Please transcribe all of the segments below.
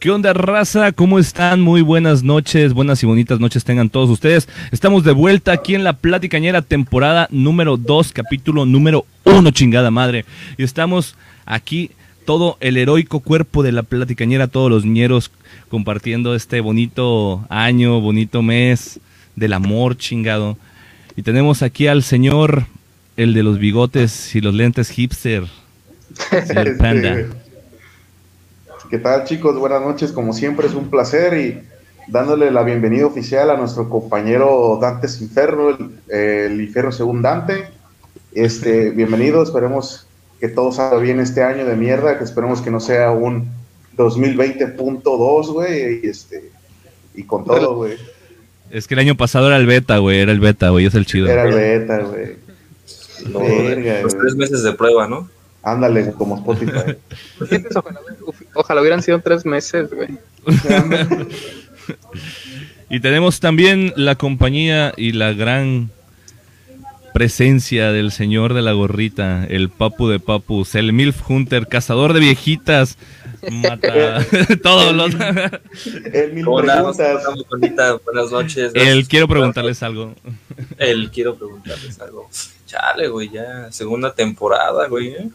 ¿Qué onda, raza? ¿Cómo están? Muy buenas noches, buenas y bonitas noches tengan todos ustedes. Estamos de vuelta aquí en la Platicañera, temporada número 2, capítulo número 1, chingada madre. Y estamos aquí, todo el heroico cuerpo de la Platicañera, todos los ñeros compartiendo este bonito año, bonito mes del amor, chingado. Y tenemos aquí al señor, el de los bigotes y los lentes hipster, señor Panda. ¿Qué tal chicos? Buenas noches, como siempre es un placer y dándole la bienvenida oficial a nuestro compañero Dante Inferno, el, el infierno según Dante. Este, bienvenido, esperemos que todo salga bien este año de mierda, que esperemos que no sea un 2020.2, güey, y este, y con todo, güey. Es que el año pasado era el beta, güey, era el beta, güey, es el chido. Era el beta, güey. Los tres meses de prueba, ¿no? Ándale, como Spotify. ojalá, ojalá, hubieran sido tres meses, güey. y tenemos también la compañía y la gran presencia del señor de la gorrita, el papu de papus, el MILF Hunter, cazador de viejitas, mata todos los... el mil Hola, bonita, buenas noches. El quiero preguntarles algo. El quiero preguntarles algo. Chale, güey, ya segunda temporada, güey. ¿eh?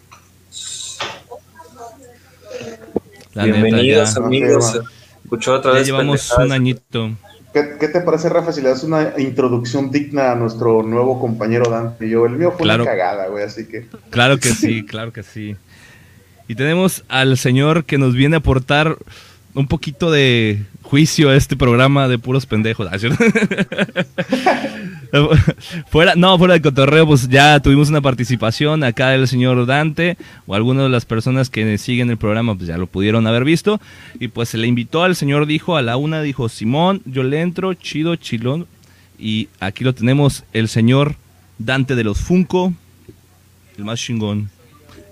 La Bienvenidos neta, amigos. Escuchó otra Ya vez. llevamos pendejadas. un añito. ¿Qué, qué te parece, Rafa, si le das una introducción digna a nuestro nuevo compañero Dante? Yo, el mío fue Claro. una cagada, güey, así que... Claro que sí, claro que sí. Y tenemos al señor que nos viene a aportar un poquito de juicio a este programa de puros pendejos. Ah, fuera, no, fuera de cotorreo, pues ya tuvimos una participación acá del señor Dante, o algunas de las personas que siguen el programa, pues ya lo pudieron haber visto. Y pues se le invitó al señor, dijo, a la una, dijo, Simón, yo le entro, chido, chilón. Y aquí lo tenemos, el señor Dante de los Funko, el más chingón.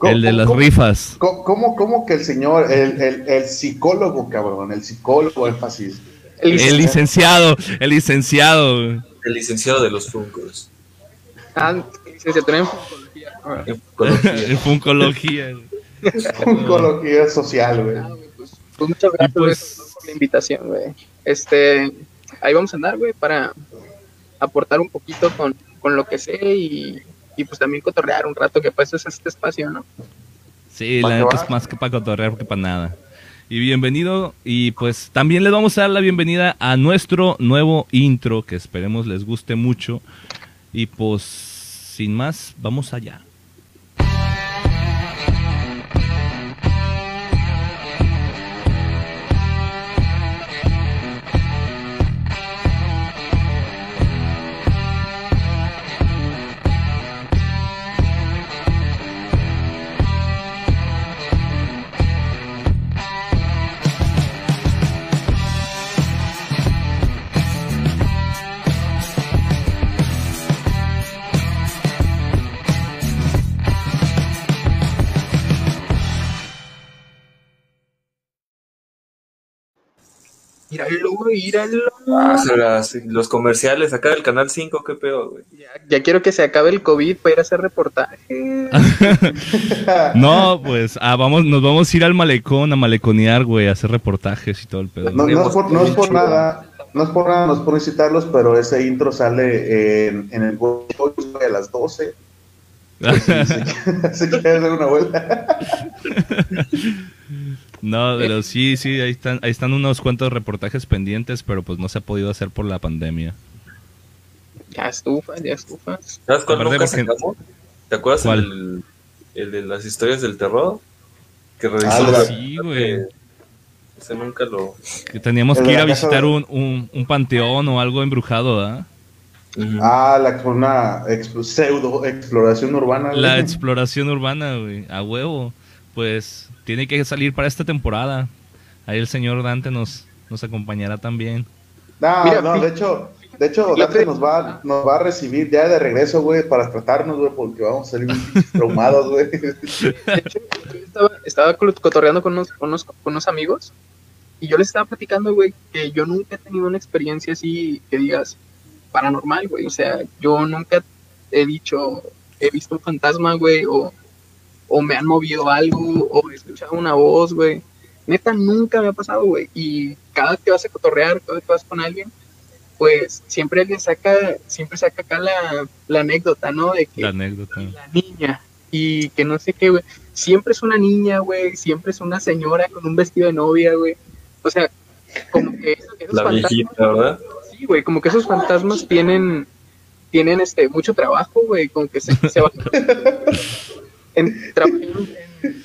¿Cómo- El de las cómo- rifas. ¿Cómo, cómo, cómo que el señor, el, el, el psicólogo, cabrón, el psicólogo, énfasis? El, El licenciado, el licenciado. El licenciado de los Funkos. ah, licenciatura en psicología. Ah, En Psicología. En funcología. Social, güey. Pues, pues muchas gracias, pues- por la invitación, güey. Este, ahí vamos a andar, güey, para aportar un poquito con, con lo que sé y, y pues también cotorrear un rato, que pues es este espacio, ¿no? Sí, ¿Pa' la neta es más que para cotorrear que para nada. Y bienvenido, y pues también les vamos a dar la bienvenida a nuestro nuevo intro, que esperemos les guste mucho. Y pues, sin más, vamos allá. Güey, míralo. Ah, las- los comerciales acá del canal 5, qué pedo, güey. Ya, ya quiero que se acabe el COVID para ir a hacer reportaje. No, pues, ah, vamos, nos vamos a ir al malecón, a maleconear, güey, a hacer reportajes y todo el pedo. No, no es por, no es por nada, no es por nada, no es por incitarlos, pero ese intro sale en, en el a las 12. Si quieres dar una vuelta. No, pero sí, sí, ahí están, ahí están unos cuantos reportajes pendientes, pero pues no se ha podido hacer por la pandemia. Ya estufas, ya estufas. ¿Sabes cuál Aparte nunca se porque- acabó? ¿Te acuerdas ¿Cuál? el, el de las historias del terror? Que revisó Ah, la- sí, güey. Ese nunca lo. Que teníamos que ir a la visitar de- un, un, un panteón o algo embrujado, ¿ah? Ah, la, una exp- pseudo exploración urbana. La güey. exploración urbana, güey, a huevo. Pues tiene que salir para esta temporada. Ahí el señor Dante nos, nos acompañará también. No, Mira, no, de hecho, de hecho. Dante nos va, nos va a recibir ya de regreso, güey, para tratarnos, güey, porque vamos a salir traumados, güey. De hecho, yo estaba, estaba cotorreando con unos, con unos, con unos amigos y yo les estaba platicando, güey, que yo nunca he tenido una experiencia así que digas paranormal, güey. O sea, yo nunca he dicho, he visto un fantasma, güey, o, o me han movido algo, o he escuchado una voz, güey. Neta, nunca me ha pasado, güey. Y cada vez que vas a cotorrear, cada vez que vas con alguien, pues siempre alguien saca, siempre saca acá la, la anécdota, ¿no? De que La anécdota. la niña y que no sé qué, güey. Siempre es una niña, güey. Siempre es una señora con un vestido de novia, güey. O sea, como que esos, esos La fantasmas, viejita, ¿verdad? sí, güey, como que esos fantasmas tienen, tienen este mucho trabajo, güey, como que se, se van. en, trabajé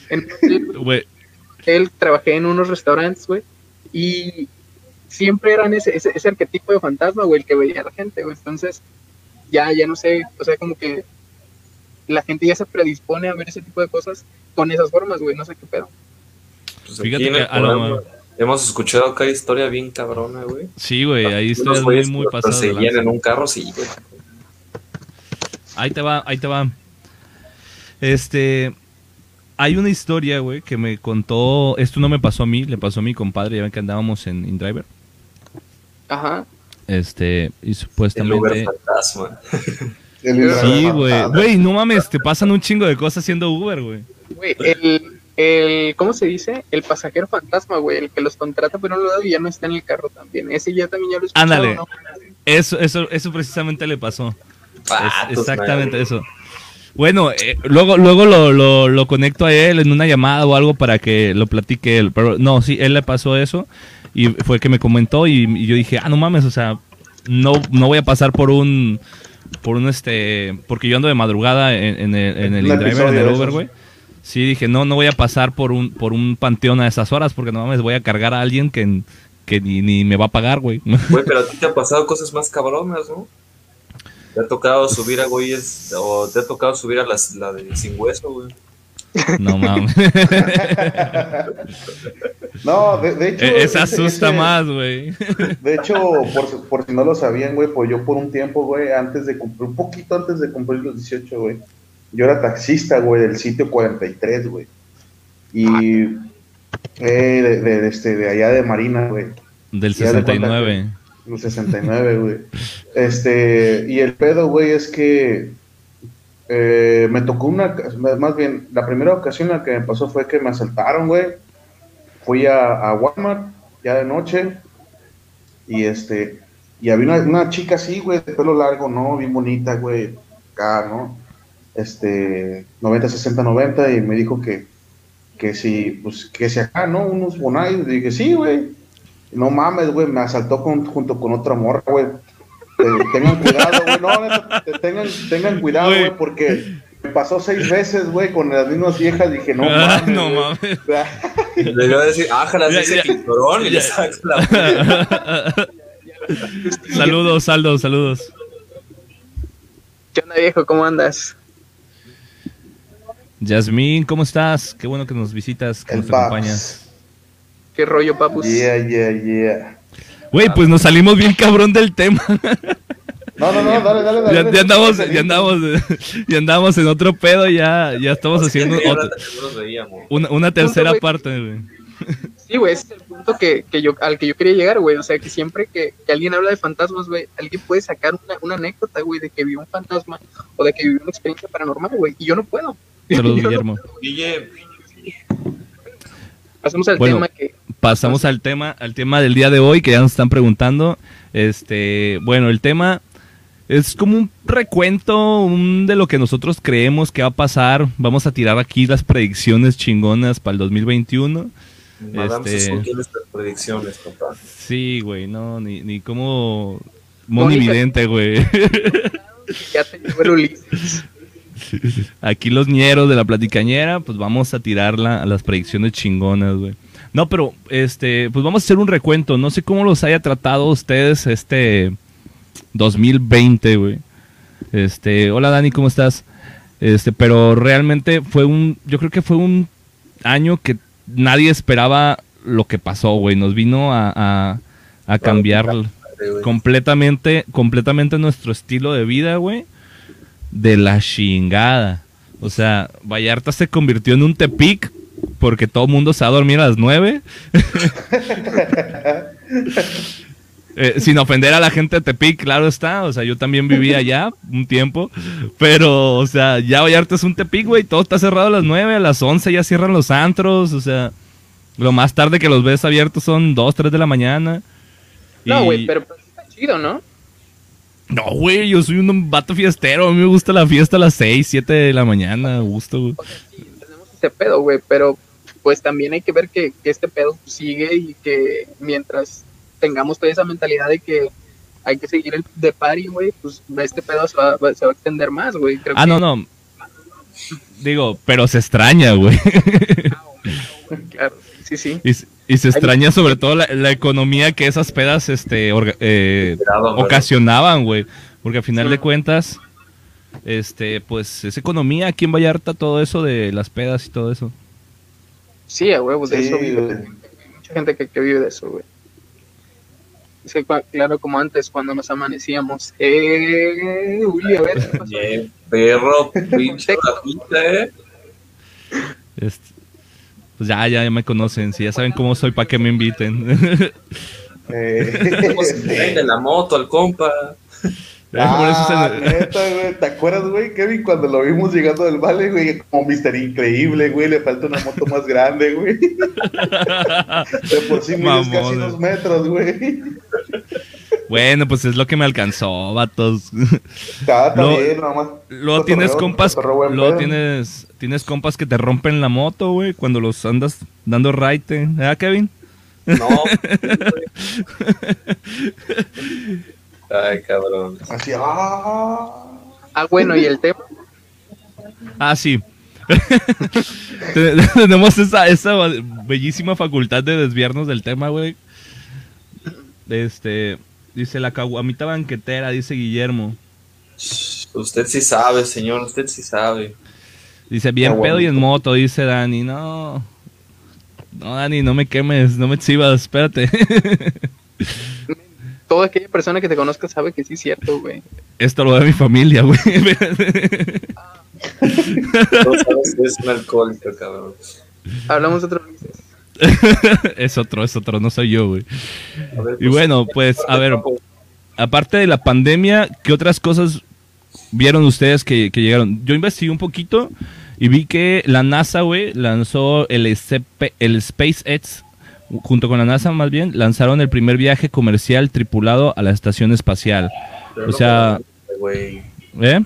en, en, él trabajé en unos restaurantes, güey, y siempre eran ese, ese, ese arquetipo de fantasma, güey, el que veía a la gente, güey. Entonces, ya, ya no sé, o sea, como que la gente ya se predispone a ver ese tipo de cosas con esas formas, güey, no sé qué pedo. Pues Fíjate que lo hemos escuchado cada historia bien cabrona, güey. sí, güey, ahí historias muy, muy pasadas. lanza. en un carro, sí, güey. Ahí te va, ahí te va. Este, hay una historia, güey, que me contó, esto no me pasó a mí, le pasó a mi compadre, ya ven que andábamos en InDriver. Ajá. Este, y El Uber supuestamente... fantasma. El Sí, güey. Güey, no mames, te pasan un chingo de cosas haciendo Uber, güey. Güey, el, el, ¿cómo se dice? El pasajero fantasma, güey, el que los contrata por un lado y ya no está en el carro también. Ese ya también ya lo escuchado, Ándale. ¿no? Eso, eso, eso precisamente le pasó. Es Patos, exactamente man. eso. Bueno, eh, luego, luego lo, lo, lo conecto a él en una llamada o algo para que lo platique él. Pero no, sí, él le pasó eso y fue que me comentó y, y yo dije, ah, no mames, o sea, no, no voy a pasar por un, por un este, porque yo ando de madrugada en, en el, en el en Uber, güey. Sí, dije, no, no voy a pasar por un, por un panteón a esas horas porque no mames, voy a cargar a alguien que, que ni, ni me va a pagar, güey. Güey, pero a ti te han pasado cosas más cabronas, ¿no? ¿Te ha tocado subir a güeyes o te ha tocado subir a las, la de sin hueso, güey? No mames. No, de, de hecho. Esa ese- asusta ese- más, güey. De hecho, por, si- por si no lo sabían, güey, pues yo por un tiempo, güey, antes de cumplir, un poquito antes de cumplir los 18, güey, yo era taxista, güey, del sitio 43, güey. Y eh, de, de- este, de allá de Marina, güey. Del Ya de cuenta 69. Los 69, güey. Este, y el pedo, güey, es que eh, me tocó una, más bien, la primera ocasión en la que me pasó fue que me asaltaron, güey. Fui a, Walmart, ya de noche, y este, y había una, una chica así, güey, de pelo largo, ¿no? Bien bonita, güey, acá, ¿no? Este, 90, 60, 90, y me dijo que, que si, pues, que si acá, ¿no? Unos bonais, dije, sí, güey. No mames, güey, me asaltó con- junto con otra morra, güey. Eh, tengan cuidado, güey, no, neta, te- tengan, tengan cuidado, Güey. porque me pasó seis veces, güey, con las mismas viejas, dije, no Ah, mames, no güey. mames. Le iba a decir, ájala, ya. cinturón y le Ya. sacas la saludos, Saldo, saludos. ¿Qué onda, viejo? ¿Cómo andas? Yasmín, ¿cómo estás? Qué bueno que nos visitas, que el nos acompañas. ¿Qué rollo, papus? Yeah, yeah, yeah. Güey, pues nos salimos bien cabrón del tema. No, no, no, dale, dale, dale. Ya, andamos, ya andamos, ya andamos en otro pedo, ya, ya estamos haciendo otra- una, una tercera parte, güey. Sí, güey, ese es el punto que, que yo, al que yo quería llegar, güey. O sea, que siempre que, que alguien habla de fantasmas, güey, alguien puede sacar una, una anécdota, güey, de que vio un fantasma o de que vivió una experiencia paranormal, güey. Y yo no puedo. Saludos, Yo no- Guillermo. Guille, Pasemos al Bueno. tema que. Pasamos al tema, al tema del día de hoy que ya nos están preguntando. Este, bueno, el tema es como un recuento un de lo que nosotros creemos que va a pasar. Vamos a tirar aquí las predicciones chingonas para el 2021. Madame Este- nuestras predicciones, papá. Sí, güey, no, ni, ni como monividente, güey. Ya te el Ulises. Aquí los ñeros de la platicañera, pues vamos a tirarla a las predicciones chingonas, güey. No, pero este, pues vamos a hacer un recuento. No sé cómo los haya tratado ustedes este 2020, güey. Este, hola Dani, ¿cómo estás? Este, pero realmente fue un, yo creo que fue un año que nadie esperaba lo que pasó, güey. Nos vino a, a, a cambiar completamente, completamente nuestro estilo de vida, güey. De la chingada. O sea, Vallarta se convirtió en un Tepic porque todo el mundo se va a dormir a las 9. Eh, sin ofender a la gente de Tepic, claro está. O sea, yo también vivía allá un tiempo. Pero, o sea, ya Vallarta es un Tepic, güey. Todo está cerrado a las 9, a las 11 ya cierran los antros. O sea, Lo más tarde que los ves abiertos son 2, 3 de la mañana. No, Y- güey, pero pues, está chido, ¿no? No, güey, yo soy un vato fiestero. A mí me gusta la fiesta a las 6, 7 de la mañana. Me gusta, güey. O sea, sí, tenemos este pedo, güey, pero pues también hay que ver que, que este pedo sigue y que mientras tengamos toda esa mentalidad de que hay que seguir el de party, güey, pues este pedo se va, va- se va a extender más, güey. Ah, que- no, no. Digo, pero se extraña, güey. Claro, sí, sí. Y, se extraña sobre todo la, la economía que esas pedas este, orga- eh, ocasionaban, güey. Porque al final Sí. de cuentas, este, pues es economía aquí en Vallarta, todo eso de las pedas y todo eso. Sí, a huevos, de Sí, eso vive. güey. Hay mucha gente que, que vive de eso, güey. Es que, cua- claro, como antes, cuando nos amanecíamos. Eh, Uli, a ver, ¿qué perro, pinche eh. Este, pues ya, ya, ya me conocen, si ya saben cómo soy, para que me inviten. Eh, ¿Cómo se prende la moto al compa? Por eso se- Ah, neta, güey. ¿Te acuerdas, güey, Kevin, cuando lo vimos llegando del vale, güey? Como Mister Increíble, güey. Le falta una moto más grande, güey. De por sí mides casi dos metros, güey. Bueno, pues es lo que me alcanzó, vatos. Está, está Lo- bien, nada más. Luego tienes compas, luego tienes, tienes compas que te rompen la moto, güey, cuando los andas dando raite. ¿Eh, Kevin? No. Ay, cabrón. Así, ah. Ah, bueno, y el tema. Ah, sí. Te- Tenemos esa, esa bellísima facultad de desviarnos del tema, güey. Este, dice la caguamita banquetera, dice Guillermo. Usted sí sabe, señor, usted sí sabe. Dice, bien pedo y en moto, dice Dani. No, no, Dani, no me quemes, no me exhibas, espérate. Toda aquella persona que te conozca sabe que sí es cierto, güey. Esto lo ve mi familia, güey. No sabes que es un alcohólico, cabrón. Hablamos de otro. es otro, es otro, no soy yo, güey. Y bueno, pues, a ver, aparte de la pandemia, ¿qué otras cosas vieron ustedes que, que llegaron? Yo investigué un poquito y vi que la NASA, güey, lanzó el, SCP el SpaceX, junto con la NASA más bien, lanzaron el primer viaje comercial tripulado a la estación espacial. Pero o no sea- güey. ¿Eh?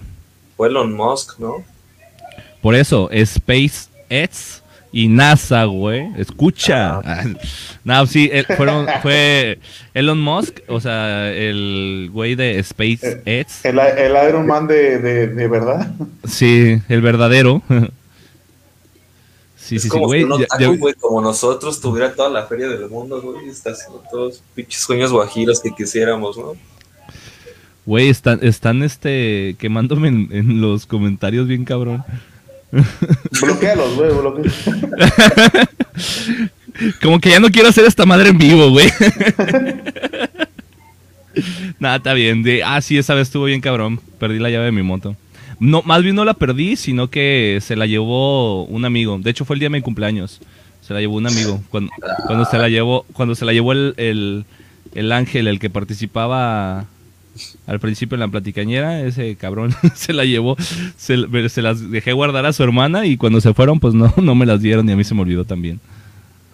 Fue Elon Musk, ¿no? Por eso, SpaceX y NASA, güey. Escucha. no, sí, eh, fueron, fue Elon Musk, o sea, el güey de SpaceX. El, el Iron Man de, de, de verdad. Sí, el verdadero. Sí, es sí, sí, como güey. si ya- ya- güey, como nosotros tuviera toda la feria del mundo, güey. y Está haciendo todos pinches sueños guajiros que quisiéramos, ¿no? Güey, están, están este, quemándome en, en los comentarios bien cabrón. Bloquealos, güey, bloquealos. Como que ya no quiero hacer esta madre en vivo, güey. Nada, está bien. De, ah, sí, esa vez estuvo bien cabrón. Perdí la llave de mi moto. No, más bien no la perdí, sino que se la llevó un amigo. De hecho, fue el día de mi cumpleaños. Se la llevó un amigo. Cuando, cuando se la llevó, cuando se la llevó el, el, el ángel, el que participaba al principio en la platicañera, ese cabrón se la llevó, se, se las dejé guardar a su hermana y cuando se fueron, pues no, no me las dieron y a mí se me olvidó también.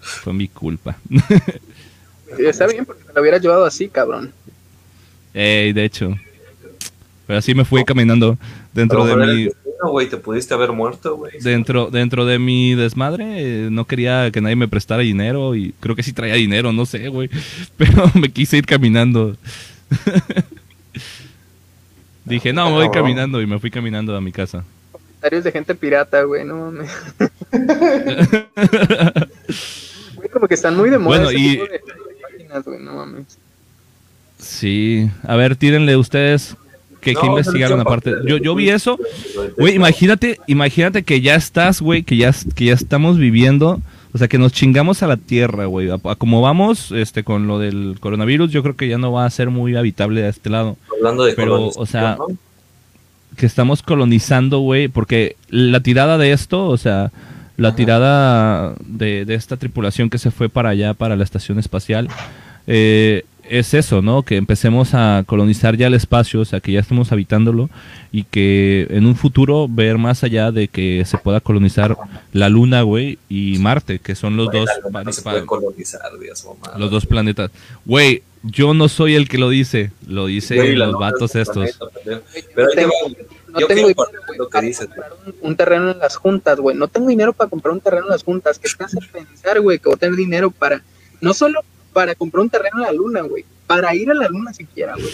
Fue mi culpa. Está bien, porque me lo hubiera llevado así, cabrón. Ey, de hecho. Pero así me fui caminando dentro de mi destino, te pudiste haber muerto, güey. dentro dentro de mi desmadre, eh, no quería que nadie me prestara dinero y creo que sí traía dinero, no sé, güey, pero me quise ir caminando. Dije, "No, me voy caminando" y me fui caminando a mi casa. Comentarios de gente pirata, güey, no mames. Güey, como que están muy de moda Bueno, ese y- tipo de páginas, güey, no mames. Sí, a ver, tírenle ustedes que, No, que investigaron aparte. Yo, yo vi eso, Güey, güey, imagínate, imagínate que ya estás, güey, que ya, que ya estamos viviendo, o sea, que nos chingamos a la tierra, güey. A, a como vamos, este, con lo del coronavirus, yo creo que ya no va a ser muy habitable a este lado. Hablando de Pero, o sea, ¿no? que estamos colonizando, güey, porque la tirada de esto, o sea, la tirada de, de esta tripulación que se fue para allá, para la estación espacial, eh, es eso, ¿no? Que empecemos a colonizar ya el espacio, o sea, que ya estemos habitándolo y que en un futuro ver más allá de que se pueda colonizar la Luna, güey, y Marte, que son los Güey, dos la luna no se pa- puede colonizar, Dios, mamá. los dos planetas. Güey, yo no soy el que lo dice, lo Güey, la los vatos es estos. planeta. Pero ahí tengo- no Yo dinero, lo que para dices, comprar un, un terreno en las juntas, güey. No tengo dinero para comprar un terreno en las juntas. ¿Qué te hace pensar, güey, que voy a tener dinero para, no solo para comprar un terreno en la luna, güey, para ir a la luna siquiera, güey?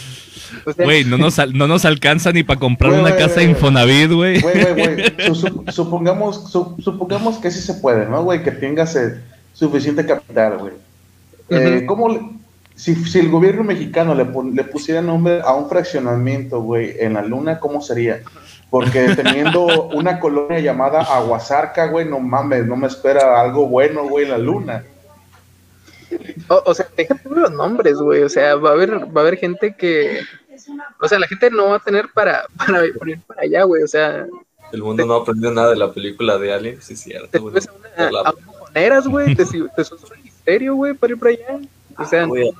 O sea, Güey, no nos, no nos alcanza ni para comprar una casa güey. Infonavit, güey. Güey, güey, güey. Su- su- supongamos, su- supongamos que sí se puede, ¿no, güey? Que tengas eh, suficiente capital, güey. Eh. ¿Cómo le- si, si el gobierno mexicano le pusiera nombre a un fraccionamiento, güey, en la luna, ¿cómo sería? Porque teniendo una colonia llamada Aguasarca, güey, no mames, no me espera algo bueno, güey, en la luna. O, o sea, déjate de los nombres, güey. O sea, va a haber, va a haber gente que. O sea, la gente no va a tener para, para ir para allá, güey. O sea, El mundo no aprendió nada de la película de Alien, sí es te cierto, güey. a, una, a mojoneras, güey. Te, te a un misterio, güey, para ir para allá. O sea, Güey,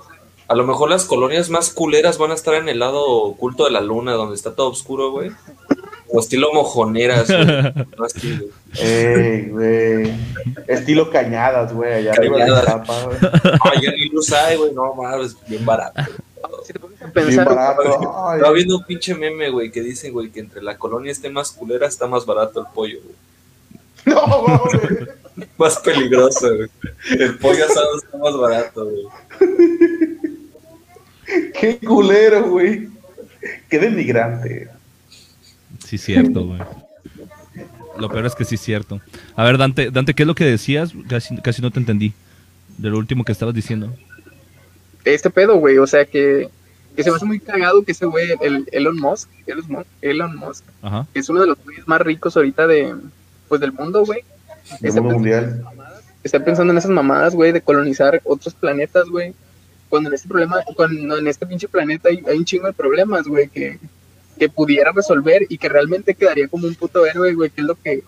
A lo mejor las colonias más culeras van a estar en el lado oculto de la luna, donde está todo oscuro, güey. O estilo mojoneras, güey. No estilo. Ey, güey. Estilo cañadas, güey, allá arriba de Cañadas. Iztapa, güey. Ay, ya ni luz hay, güey. No, mames, bien barato. si te pones a Bien pensar, barato. Ay, Estaba viendo un pinche meme, güey, que dice, güey, que entre la colonia esté más culera, está más barato el pollo, güey. No, güey. Más peligroso, güey. El pollo asado está más barato, güey. Qué culero, güey. Qué denigrante. Sí, cierto, güey. Lo peor es que sí es cierto. A ver, Dante, Dante, ¿qué es lo que decías? Casi, casi no te entendí. De lo último que estabas diciendo. este pedo, güey. O sea, que, que se me hace muy cagado que ese güey, el Elon Musk, Elon Musk, Elon Musk, Ajá. que es uno de los güeyes más ricos ahorita de, pues, del mundo, güey. Del Está mundo pensando- mundial. está pensando en esas mamadas, güey, de colonizar otros planetas, güey. Cuando en este problema, cuando en este pinche planeta hay, hay un chingo de problemas, güey, que, que pudiera resolver y que realmente quedaría como un puto héroe, güey, que es lo que,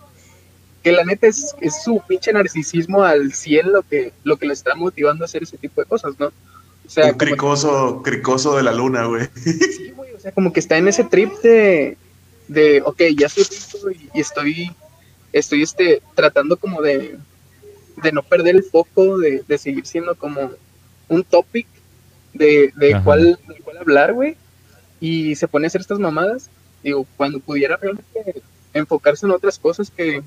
que la neta es, es su pinche narcisismo al 100 lo que, lo que le está motivando a hacer ese tipo de cosas, ¿no? O sea, Un como- cricoso, cricoso de la luna, güey. Sí, güey, o sea, como que está en ese trip de, de ok, ya soy rico y, y estoy, estoy este, tratando como de, de no perder el foco, de, de seguir siendo como un topic de, de cuál, del cual hablar, güey, y se pone a hacer estas mamadas, digo, cuando pudiera realmente enfocarse en otras cosas que,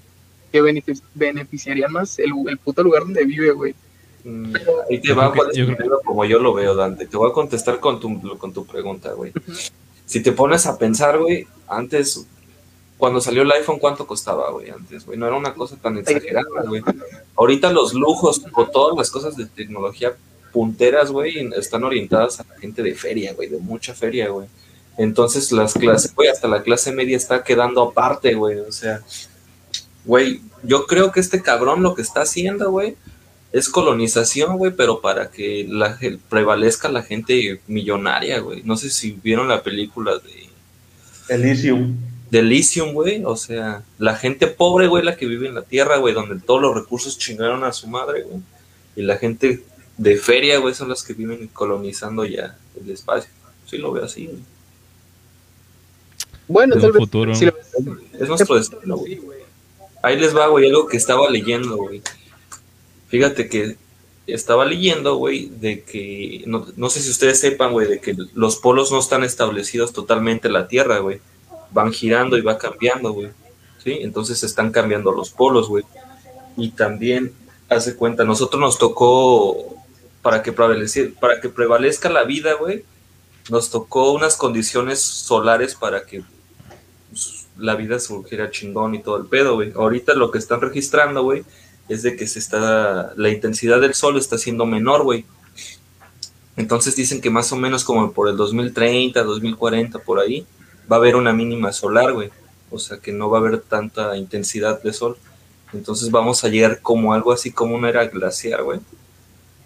que benefic- beneficiarían más el, el puto lugar donde vive, güey. Mm, Pero- Ahí te va yo creo- como yo lo veo, Dante. Te voy a contestar con tu, con tu pregunta, güey. Si te pones a pensar, güey, antes, cuando salió el iPhone, ¿cuánto costaba, güey? Antes, güey, no era una cosa tan exagerada, güey. Ahorita los lujos o todas las cosas de tecnología punteras, güey, están orientadas a la gente de feria, güey, de mucha feria, güey. Entonces las clases, güey, hasta la clase media está quedando aparte, güey. O sea, güey, yo creo que este cabrón lo que está haciendo, güey, es colonización, güey, pero para que la, prevalezca la gente millonaria, güey. No sé si vieron la película de, Elysium. de Elysium, güey. O sea, la gente pobre, güey, la que vive en la tierra, güey, donde todos los recursos chingaron a su madre, güey. Y la gente de feria, güey, son las que viven colonizando ya el espacio. Sí lo veo así, güey. Bueno, En tal vez, futuro. si lo- Es nuestro destino, güey. Ahí les va, güey, algo que estaba leyendo, güey. Fíjate que estaba leyendo, güey, de que, no, no sé si ustedes sepan, güey, de que los polos no están establecidos totalmente en la Tierra, güey. Van girando y va cambiando, güey. ¿Sí? Entonces están cambiando los polos, güey. Y también, hace cuenta, nosotros nos tocó, para que, para que prevalezca la vida, güey, nos tocó unas condiciones solares para que pues, la vida surgiera chingón y todo el pedo, güey. Ahorita lo que están registrando, güey, es de que se está, la intensidad del sol está siendo menor, güey. Entonces dicen que más o menos como por el 2030, 2040, por ahí, va a haber una mínima solar, güey. O sea que no va a haber tanta intensidad de sol. Entonces vamos a llegar como algo así como una era glaciar, güey.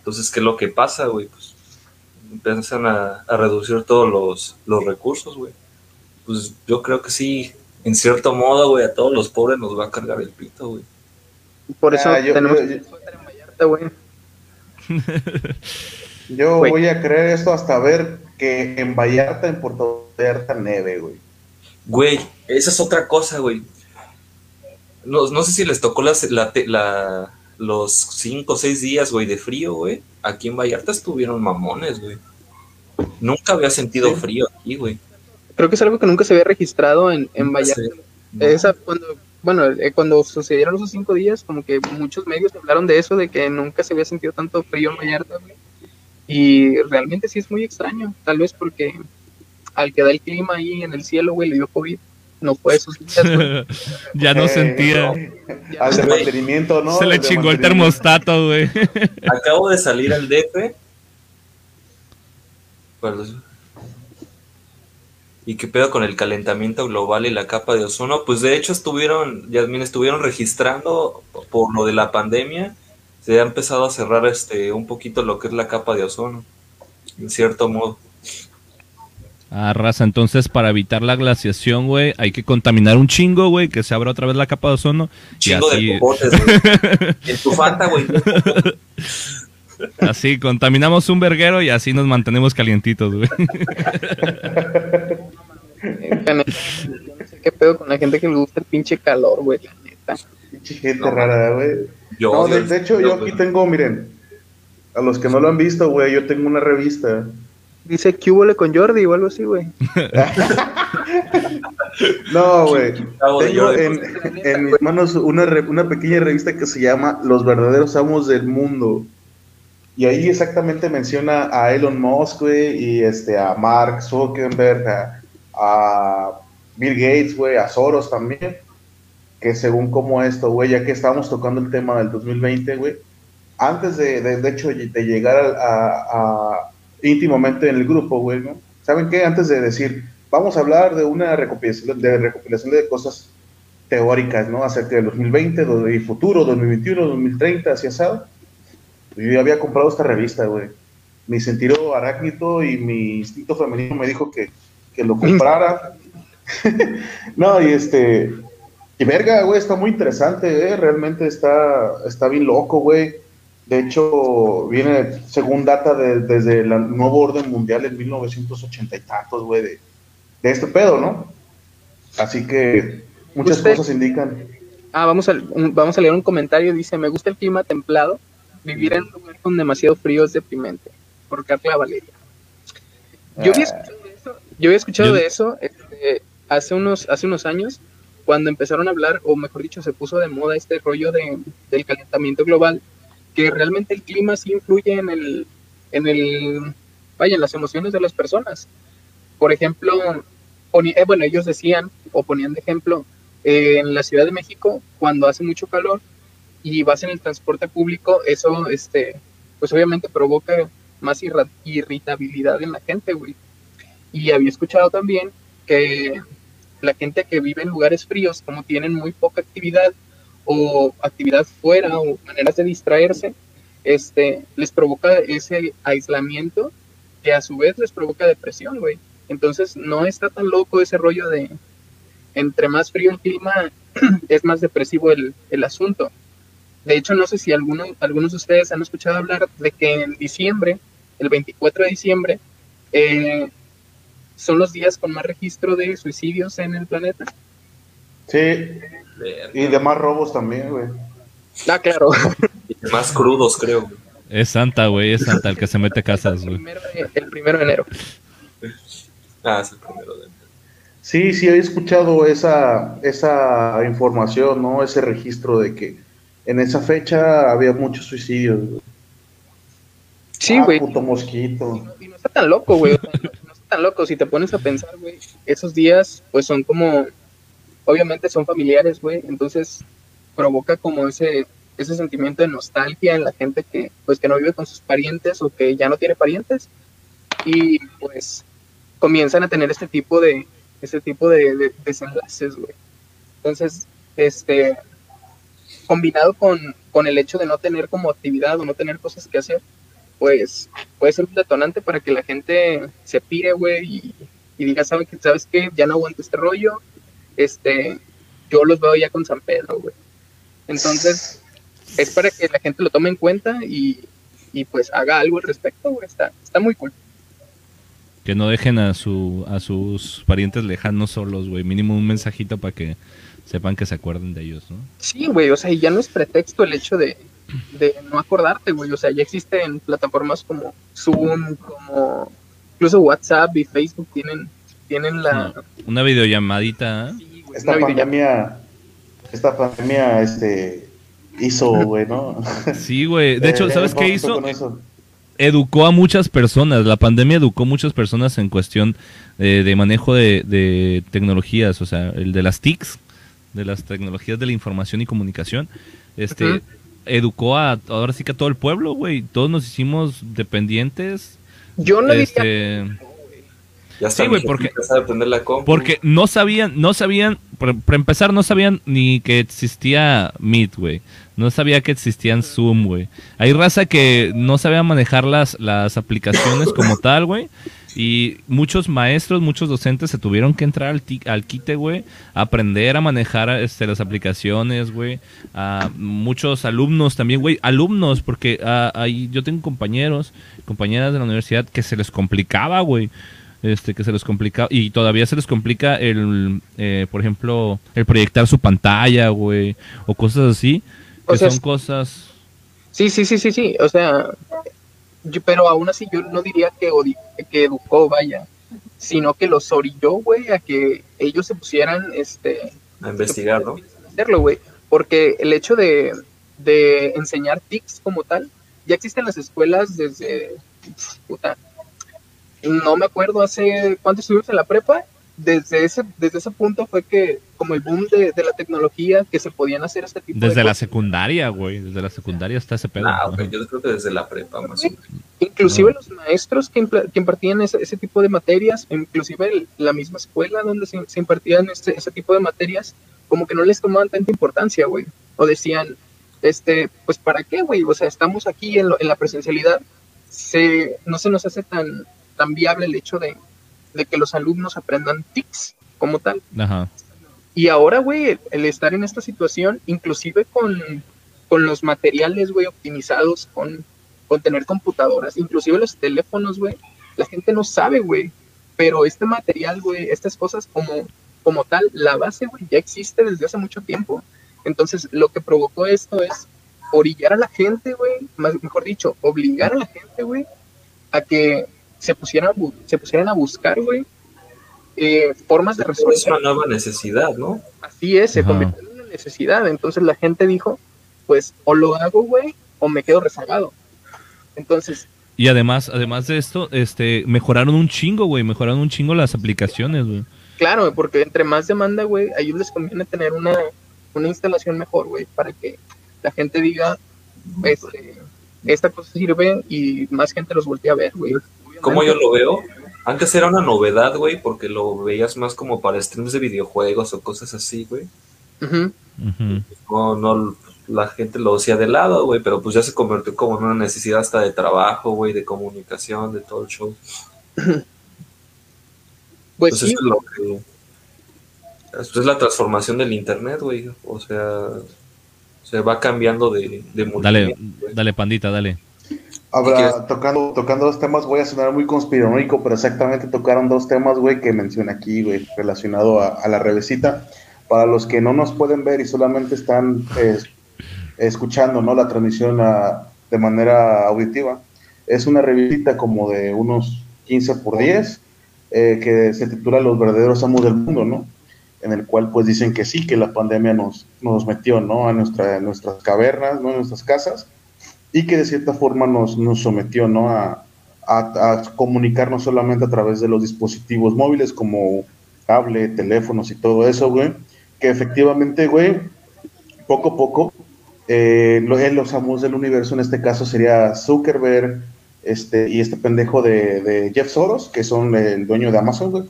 Entonces, ¿qué es lo que pasa, güey? Pues empiezan a, a reducir todos los, los recursos, güey. Pues yo creo que sí, en cierto modo, güey, a todos los pobres nos va a cargar el pito, güey. por eso Ah, yo- tenemos yo- güey. Yo Güey. voy a creer esto hasta ver que en Vallarta, en Puerto Vallarta, neve, güey. Güey, esa es otra cosa, güey. No, no sé si les tocó la, te- la- los cinco o seis días, güey, de frío, güey. Aquí en Vallarta estuvieron mamones, güey. Nunca había sentido Sí. frío aquí, güey. Creo que es algo que nunca se había registrado en, en Vallarta. no. Esa, cuando, bueno, eh, cuando sucedieron esos cinco días, como que muchos medios hablaron de eso, de que nunca se había sentido tanto frío en Vallarta, güey. Y realmente sí es muy extraño, tal vez porque al que da el clima ahí en el cielo, güey, le dio COVID. No fue esos días, güey. ya no Eh, sentía. Ya Al de mantenimiento, ¿no? Se le chingó el termostato, güey. Acabo de salir al DF. Perdón. ¿Y qué pedo con el calentamiento global y la capa de ozono? Pues de hecho estuvieron, Yasmin, estuvieron registrando por lo de la pandemia. Se ha empezado a cerrar este un poquito lo que es la capa de ozono. En cierto modo. Ah, raza, entonces para evitar la glaciación, güey, hay que contaminar un chingo, güey, que se abra otra vez la capa de ozono. Y Chingo así, de popotes, güey. En tu Fanta, güey. así, contaminamos un verguero y así nos mantenemos calientitos, güey. Qué pedo con la gente que le gusta el pinche calor, güey, la neta. Pinche gente No. rara, güey. No, de, hecho, yo aquí tengo, miren, a los que no lo han visto, güey, yo tengo una revista. Dice que hubo con Jordi o algo así, güey. No, güey. Tengo en, en mis manos una, re- una pequeña revista que se llama Los verdaderos amos del mundo. Y ahí exactamente menciona a Elon Musk, güey, y este, a Mark Zuckerberg, a, a Bill Gates, güey, a Soros también. Que según como esto, güey, ya que estábamos tocando el tema del 2020, güey, antes de, de, de hecho, de llegar a, a- a- íntimamente en el grupo, güey, ¿no? ¿Saben qué? Antes de decir, vamos a hablar de una recopilación de, recopilación de cosas teóricas, ¿no? Acerca del 2020, do- y futuro, 2021, 2030, así asado. Yo había comprado esta revista, güey. Mi sentido arácnido y mi instinto femenino me dijo que, que lo comprara. no, y este... Y verga, güey, está muy interesante, ¿eh? Realmente está, está bien loco, güey. De hecho, viene, según data de- desde el nuevo orden mundial en 1980 y tantos, güey, de, de este pedo, ¿no? Así que muchas Usted- cosas indican. Ah, vamos a, un- vamos a leer un comentario. Dice, me gusta el clima templado. Vivir en un lugar con demasiado frío es deprimente. Por Carla Valeria. Yo había escuchado de eso, yo había escuchado de eso este, hace, unos, hace unos años, cuando empezaron a hablar, o mejor dicho, se puso de moda este rollo de, del calentamiento global, que realmente el clima sí influye en el, en el, vaya, en las emociones de las personas. Por ejemplo, poni- eh, bueno, ellos decían, o ponían de ejemplo, eh, en la Ciudad de México, cuando hace mucho calor y vas en el transporte público, eso, este, pues obviamente provoca más irritabilidad en la gente, güey. Y había escuchado también que la gente que vive en lugares fríos, como tienen muy poca actividad o actividad fuera o maneras de distraerse, este, les provoca ese aislamiento que a su vez les provoca depresión, güey. Entonces no está tan loco ese rollo de entre más frío el clima es más depresivo el, el asunto. De hecho, no sé si alguno, algunos de ustedes han escuchado hablar de que en diciembre, el 24 de diciembre, eh, son los días con más registro de suicidios en el planeta. Sí. Y de más robos también, güey. Ah, claro. Y Más crudos, creo. güey. Es Santa, güey, es Santa el que se mete a casas, el, güey. primero de, el primero de enero. Ah, es el primero de Sí, sí, he escuchado esa, esa información, ¿no? Ese registro de que en esa fecha había muchos suicidios. güey. Sí, Ah, güey. puto mosquito. Y no está tan loco, güey. o sea, no, no está tan loco. Si te pones a pensar, güey, esos días, pues son como, obviamente son familiares, güey. Entonces provoca como ese, ese sentimiento de nostalgia en la gente que, pues, que no vive con sus parientes o que ya no tiene parientes. Y pues comienzan a tener este tipo de, este tipo de, de desenlaces, güey. Entonces, este, combinado con, con el hecho de no tener como actividad o no tener cosas que hacer, pues puede ser un detonante para que la gente se pire, güey, y, y diga, ¿sabes qué? ¿sabes qué? Ya no aguanto este rollo, este, yo los veo ya con San Pedro, güey. Entonces, es para que la gente lo tome en cuenta y, y pues haga algo al respecto, güey. Está, está muy cool. Que no dejen a, su, a sus parientes lejanos solos, güey. Mínimo un mensajito para que sepan que se acuerden de ellos, ¿no? Sí, güey, o sea, ya no es pretexto el hecho de, de no acordarte, güey. O sea, ya existen plataformas como Zoom, como incluso WhatsApp y Facebook tienen, tienen la... Una videollamadita, ¿eh? Sí, güey, Esta una pandemia, esta pandemia, este, hizo, güey, ¿no? Sí, güey. De hecho, Eh, ¿sabes qué hizo? educó a muchas personas. La pandemia educó a muchas personas en cuestión eh, de manejo de, de tecnologías, o sea, el de las TICs, de las tecnologías de la información y comunicación. Este educó a ahora sí que a todo el pueblo, güey. Todos nos hicimos dependientes. Yo no diría este, Ya Sí, güey, porque- sabe prender la compu. porque no sabían, no sabían, para empezar, no sabían ni que existía Meet, güey. No sabía que existían Zoom, güey. Hay raza que no sabía manejar las, las aplicaciones como tal, güey. Y muchos maestros, muchos docentes se tuvieron que entrar al, ti- al quite, güey. A aprender a manejar este, las aplicaciones, güey. A muchos alumnos también, güey. Alumnos, porque ah, ahí yo tengo compañeros, compañeras de la universidad que se les complicaba, güey este que se les complica y todavía se les complica el eh, por ejemplo el proyectar su pantalla güey o cosas así O que sea, son cosas Sí, sí, sí, sí, sí. O sea, yo- pero aún así yo no diría que, odi- que educó, vaya, sino que los orilló, güey, a que ellos se pusieran, este, A investigar, ¿no? a hacerlo, güey. Porque el hecho de, de enseñar TICs como tal, ya existen las escuelas desde, puta, no me acuerdo hace cuánto estuvimos en la prepa, desde ese, desde ese punto fue que como el boom de, de la tecnología, que se podían hacer este tipo de desde la cosas. secundaria güey desde la secundaria está ese pedo Ajá. güey, yo creo que desde la prepa, más o menos. Inclusive los maestros que, que impartían ese, ese tipo de materias, inclusive el- la misma escuela donde se, se impartían este- ese tipo de materias, como que no les tomaban tanta importancia, güey. O decían, este, pues ¿para qué, güey? O sea, estamos aquí en, lo- en la presencialidad. Se, no se nos hace tan, tan viable el hecho de, de que los alumnos aprendan TICs como tal. Ajá. Y ahora, güey, el, el estar en esta situación, inclusive con, con los materiales, güey, optimizados, con, con tener computadoras, inclusive los teléfonos, güey, la gente no sabe, güey. Pero este material, güey, estas cosas como, como tal, la base, güey, ya existe desde hace mucho tiempo. Entonces, lo que provocó esto es orillar a la gente, güey, más, mejor dicho, obligar a la gente, güey, a que se pusieran, a bu- se pusieran a buscar, güey, eh, formas de Es resolver. una nueva necesidad, ¿no? Así es, se Ajá. convirtió en una necesidad. Entonces la gente dijo, pues o lo hago, güey, o me quedo rezagado. Entonces, y además además de esto este mejoraron un chingo güey mejoraron un chingo las aplicaciones güey claro, porque entre más demanda, güey, a ellos les conviene tener una, una instalación mejor, güey, para que la gente diga, este, esta cosa sirve y más gente los voltea a ver, güey. Como yo lo veo, antes era una novedad, güey, porque lo veías más como para streams de videojuegos o cosas así, güey. Ujú. Ujú. No, no, la gente lo hacía de lado, güey, pero pues ya se convirtió como en una necesidad hasta de trabajo, güey, de comunicación, de todo el show. Pues Entonces sí, es lo que... Esto es la transformación del internet, güey. O sea, se va cambiando de, de dale dale pandita dale Habrá, tocando, tocando dos temas, voy a sonar muy conspiranoico, pero exactamente tocaron dos temas, güey, que mencioné aquí, güey, relacionado a, a la revesita. Para los que no nos pueden ver y solamente están eh, escuchando, ¿no? La transmisión ah, de manera auditiva, es una revista como de unos 15 por 10, eh, que se titula Los verdaderos amos del mundo, ¿no? En el cual, pues, dicen que sí, que la pandemia nos, nos metió, ¿no? A nuestra, a nuestras cavernas, ¿no? A nuestras casas y que de cierta forma nos, nos sometió ¿no? a, a, comunicarnos solamente a través de los dispositivos móviles como cable, teléfonos y todo eso, güey, que efectivamente, güey, poco a poco, eh, lo- eh, los amos del universo en este caso sería Zuckerberg este, y este pendejo de, de Jeff Soros, que son el dueño de Amazon, güey,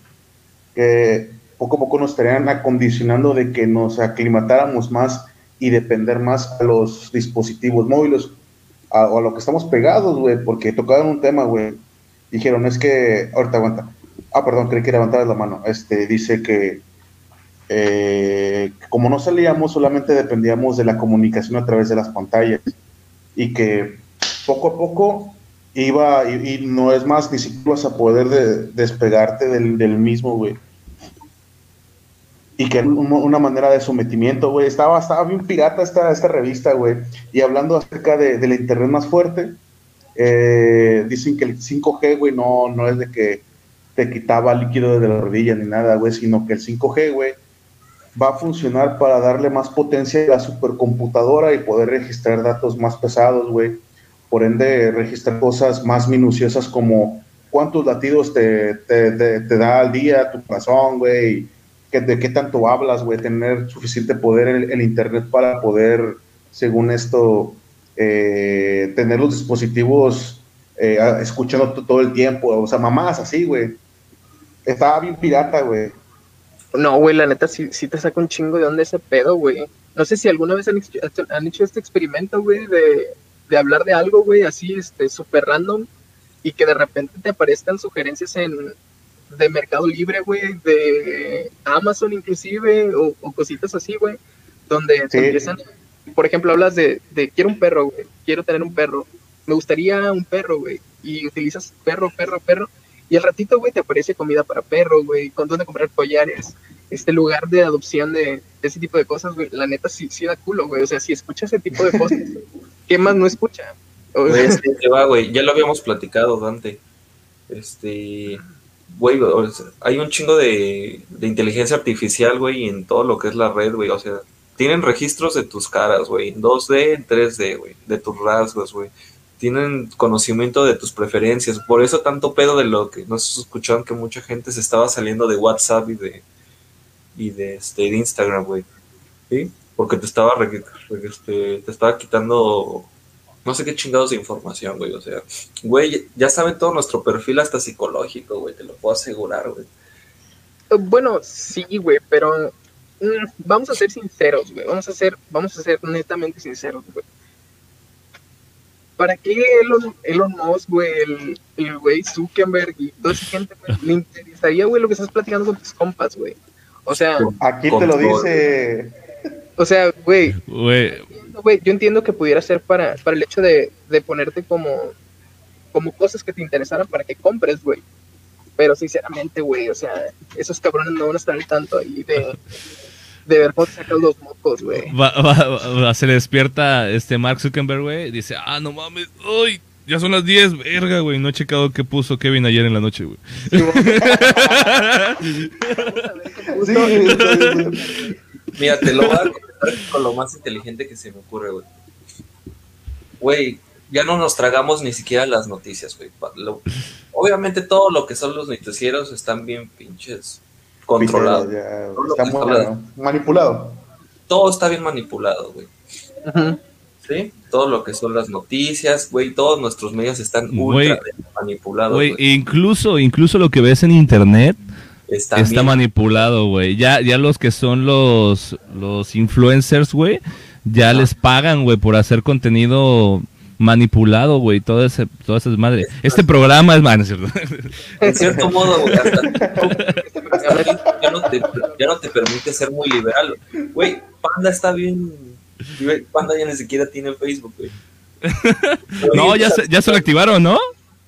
que poco a poco nos estarían acondicionando de que nos aclimatáramos más y depender más a los dispositivos móviles a, o a lo que estamos pegados, güey, porque tocaron un tema, güey. Dijeron, es que, ahorita aguanta. Ah, perdón, creí que levantabas la mano. Este, dice que eh, como no salíamos, solamente dependíamos de la comunicación a través de las pantallas y que poco a poco iba y, no es más, ni siquiera vas a poder de- despegarte del, del mismo, güey. Y que una manera de sometimiento, güey. Estaba, estaba bien pirata esta, esta revista, güey. Y hablando acerca de, de la internet más fuerte, eh, dicen que el 5G, güey, no, no es de que te quitaba líquido de la rodilla ni nada, güey, sino que el 5G, güey, va a funcionar para darle más potencia a la supercomputadora y poder registrar datos más pesados, güey. Por ende, registrar cosas más minuciosas como cuántos latidos te, te, te- te da al día tu corazón, güey, que, de qué tanto hablas, güey, tener suficiente poder el, el Internet para poder, según esto, eh, tener los dispositivos eh, escuchando to- todo el tiempo, o sea, mamás así, güey. Estaba bien pirata, güey. No, güey, la neta sí, sí te saca un chingo de onda ese pedo, güey. No sé si alguna vez han hecho este experimento, güey, de, de hablar de algo, güey, así, este, súper random, y que de repente te aparezcan sugerencias en de Mercado Libre, güey, de Amazon inclusive, o, o cositas así, güey, donde te empiezan, por ejemplo, hablas de, de quiero un perro, güey, quiero tener un perro, me gustaría un perro, güey, y utilizas perro, perro, perro, y al ratito, güey, te aparece comida para perro, güey, con dónde comprar collares, este lugar de adopción de, de ese tipo de cosas, güey, la neta sí, sí da culo, güey, o sea, si escucha ese tipo de cosas, ¿qué más no escucha? Güey, va, güey. Ya lo habíamos platicado, Dante. Este. Güey, hay un chingo de, de inteligencia artificial, güey, en todo lo que es la red, güey. O sea, tienen registros de tus caras, güey. En 2D, en 3D, güey. De tus rasgos, güey. Tienen conocimiento de tus preferencias. Por eso tanto pedo de lo que nos escucharon que mucha gente se estaba saliendo de WhatsApp y de. Y de, este, Instagram, güey. ¿Sí? Porque te estaba, este, te estaba quitando no sé qué chingados de información, güey. O sea, güey, ya saben todo nuestro perfil hasta psicológico, güey. Te lo puedo asegurar, güey. Bueno, sí, güey, pero mm, vamos a ser sinceros, güey. Vamos a ser, vamos a ser netamente sinceros, güey. ¿Para qué Elon, Elon Musk, güey, el, el güey Zuckerberg y toda esa gente, güey, le interesaría, güey, lo que estás platicando con tus compas, güey? O sea, Aquí te lo dice. o sea, güey, Güey, güey, yo entiendo que pudiera ser para, para el hecho de, de ponerte como, como cosas que te interesaran para que compres, güey. Pero sinceramente, güey, o sea, esos cabrones no van a estar al tanto ahí de, de ver cómo te sacan los mocos, güey. va, va- va- se le despierta este Mark Zuckerberg, güey, y dice, ah, no mames, uy, ya son las 10, verga, güey, no he checado qué puso Kevin ayer en la noche, güey. Sí, sí, Mira, te lo voy a con lo más inteligente que se me ocurre, güey. Güey, ya no nos tragamos ni siquiera las noticias, güey. Lo- Obviamente todo lo que son los noticieros están bien pinches controlados. Está bueno. manipulado. Todo está bien manipulado, güey. ¿Sí? Todo lo que son las noticias, güey, todos nuestros medios están ultra manipulados, Güey, güey. incluso, incluso lo que ves en internet Está bien manipulado, güey. Ya, ya los que son los, los influencers, güey, ya les pagan, güey, por hacer contenido manipulado, güey, todo ese, toda esa madre. Este programa es, man, es cierto. En cierto modo, güey, hasta ya no, te, ya no te permite ser muy liberal. Güey, Panda está bien. Panda ya ni siquiera tiene Facebook, güey. no, ya se, ya se lo activaron, ¿no?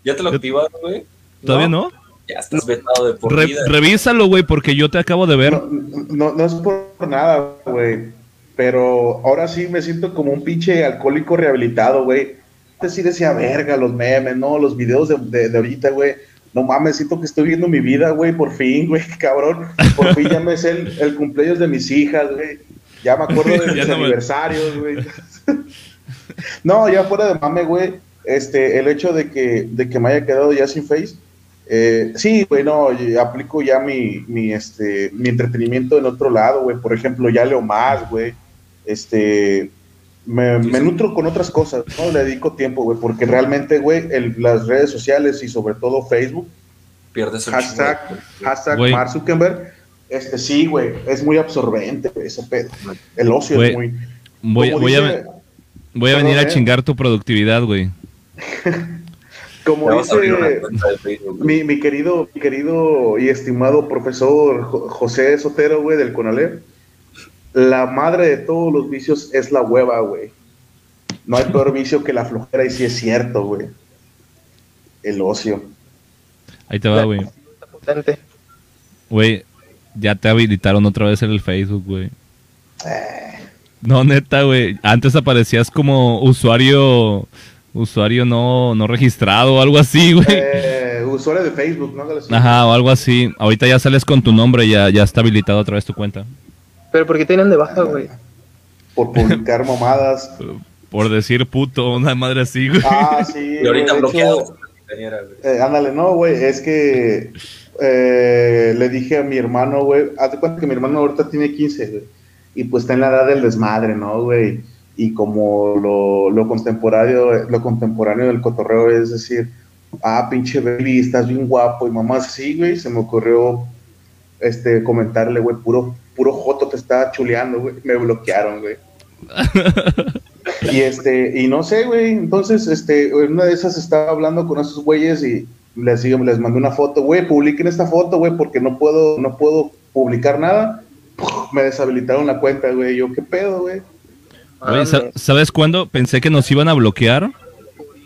¿Ya te lo activaron, güey? ¿Todavía no? Ya estás vetado de por Re- vida. revísalo, güey, porque yo te acabo de ver. No, no, no es por nada, güey. Pero ahora sí me siento como un pinche alcohólico rehabilitado, güey. Antes sí decía, verga, los memes, no, los videos de, de, de ahorita, güey. No mames, siento que estoy viendo mi vida, güey, por fin, güey, cabrón. Por fin ya me sé el, el cumpleaños de mis hijas, güey. Ya me acuerdo de mis no aniversarios, güey. no, ya fuera de mame, güey. Este, el hecho de que, de que me haya quedado ya sin face, eh, sí, güey, no, yo aplico ya mi, mi, este, mi entretenimiento en otro lado, güey. Por ejemplo, ya leo más, güey. Este, me, me nutro con otras cosas, ¿no? Le dedico tiempo, güey, porque realmente, güey, el- las redes sociales y sobre todo Facebook, Pierdes un hashtag. Mark Zuckerberg, este, sí, güey, es muy absorbente, güey, ese pedo. El ocio es muy... Voy, a, voy a venir a eh. chingar tu productividad, güey. Como dice mi, mi querido, mi querido y estimado profesor Jo- José Sotero, güey, del CONALEP, la madre de todos los vicios es la hueva, güey. no hay peor vicio que la flojera y sí es cierto, güey. El ocio. Ahí te va, güey. Güey, ya te habilitaron otra vez en el Facebook, güey. Eh, No, neta, güey. Antes aparecías como usuario usuario no, no registrado o algo así, güey. eh, usuario de Facebook, ¿no? Ajá, o algo así. Ahorita ya sales con tu nombre, ya, ya está habilitado otra vez tu cuenta. Pero ¿por qué tienen de baja, güey? Por publicar mamadas. Por decir puto, una madre así, güey. Ah, sí. Y ahorita bloqueado. hecho, compañera, güey. eh, ándale, no, güey, es que eh, le dije a mi hermano, güey, hazte cuenta que mi hermano ahorita tiene 15, güey, y pues está en la edad del desmadre, ¿no, güey? Y como lo, lo contemporáneo, lo contemporáneo del cotorreo es decir, ah, pinche baby, estás bien guapo, y mamá, sí, güey, se me ocurrió este comentarle, güey, puro, puro joto te está chuleando, güey, me bloquearon, güey. Y este, y no sé, güey, entonces, este, una de esas estaba hablando con esos güeyes y les digo, les mandé una foto, güey, publiquen esta foto, güey, porque no puedo, no puedo publicar nada. Me deshabilitaron la cuenta, güey. Yo, ¿qué pedo, güey? ¿Sabes cuándo pensé que nos iban a bloquear?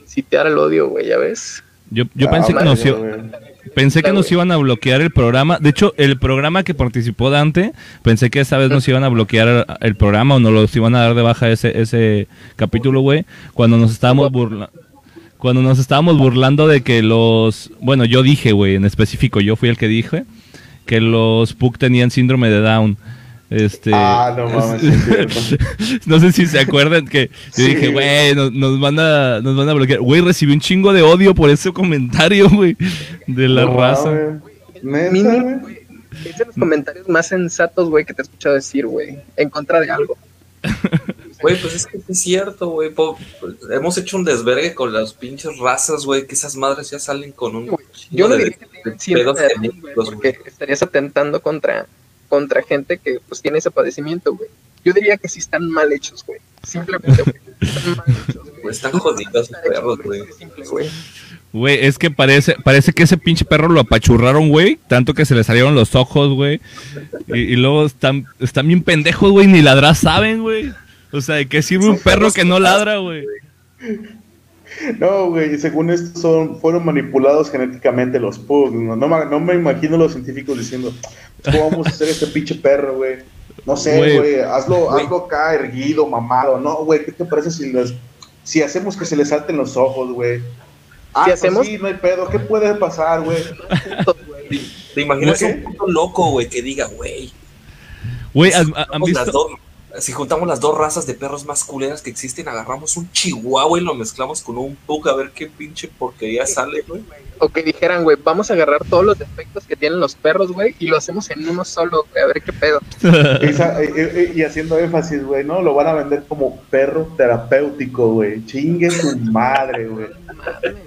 incitar al odio, güey, ya ves. Yo, yo pensé, que nos, madre, i- güey. pensé que nos iban a bloquear el programa. De hecho, el programa que participó Dante, pensé que esa vez nos iban a bloquear el programa o nos los iban a dar de baja ese, ese capítulo, güey. Cuando nos estábamos burlando. Cuando nos estábamos burlando de que los... Bueno, yo dije, güey, en específico, yo fui el que dije que los Puck tenían síndrome de Down. Este, Ah, no mames, no sé si se acuerdan que yo Sí. dije, güey, nos, nos van a, nos van a bloquear. Güey, recibí un chingo de odio por ese comentario, güey, de la No raza. Mínimo. Es de los comentarios más sensatos, güey, que te he escuchado decir, güey, en contra de algo. Güey, pues es que sí es cierto, güey. hemos hecho un desvergue con las pinches razas, güey, que esas madres ya salen con un Yo no de- diría que de pedos de güey, güey. porque estarías atentando contra, contra gente que pues tiene ese padecimiento, güey. Yo diría que sí están mal hechos, güey. Simplemente, güey. Están mal hechos, güey. Pues están jodidos hechos, perros, güey. güey. Es güey. Que parece, parece que ese pinche perro lo apachurraron, güey. Tanto que se le salieron los ojos, güey. Y, y luego están, están bien pendejos, güey. Ni ladrar saben, güey. O sea, ¿de qué sirve un perro que no ladra, güey? No, güey, según esto son, fueron manipulados genéticamente los pugs. No, no, me- no me imagino los científicos diciendo, ¿cómo vamos a hacer este pinche perro, güey? No sé, Güey. hazlo, hazlo acá erguido, mamado. No, güey, ¿qué te parece si, les, si hacemos que se le salten los ojos, güey? Ah, Si pues hacemos- sí, no hay pedo. ¿Qué puede pasar, güey? ¿Te imaginas ¿Qué? un puto loco, güey, que diga, güey, Güey, ¿han, han visto? Si juntamos las dos razas de perros más culeras que existen, agarramos un chihuahua y lo mezclamos con un pug a ver qué pinche porquería sale, güey. O que dijeran, güey, vamos a agarrar todos los defectos que tienen los perros, güey, y lo hacemos en uno solo, güey, a ver qué pedo. Esa- eh, eh, y haciendo énfasis, güey, ¿no? Lo van a vender como perro terapéutico, güey. Chingue su madre, güey.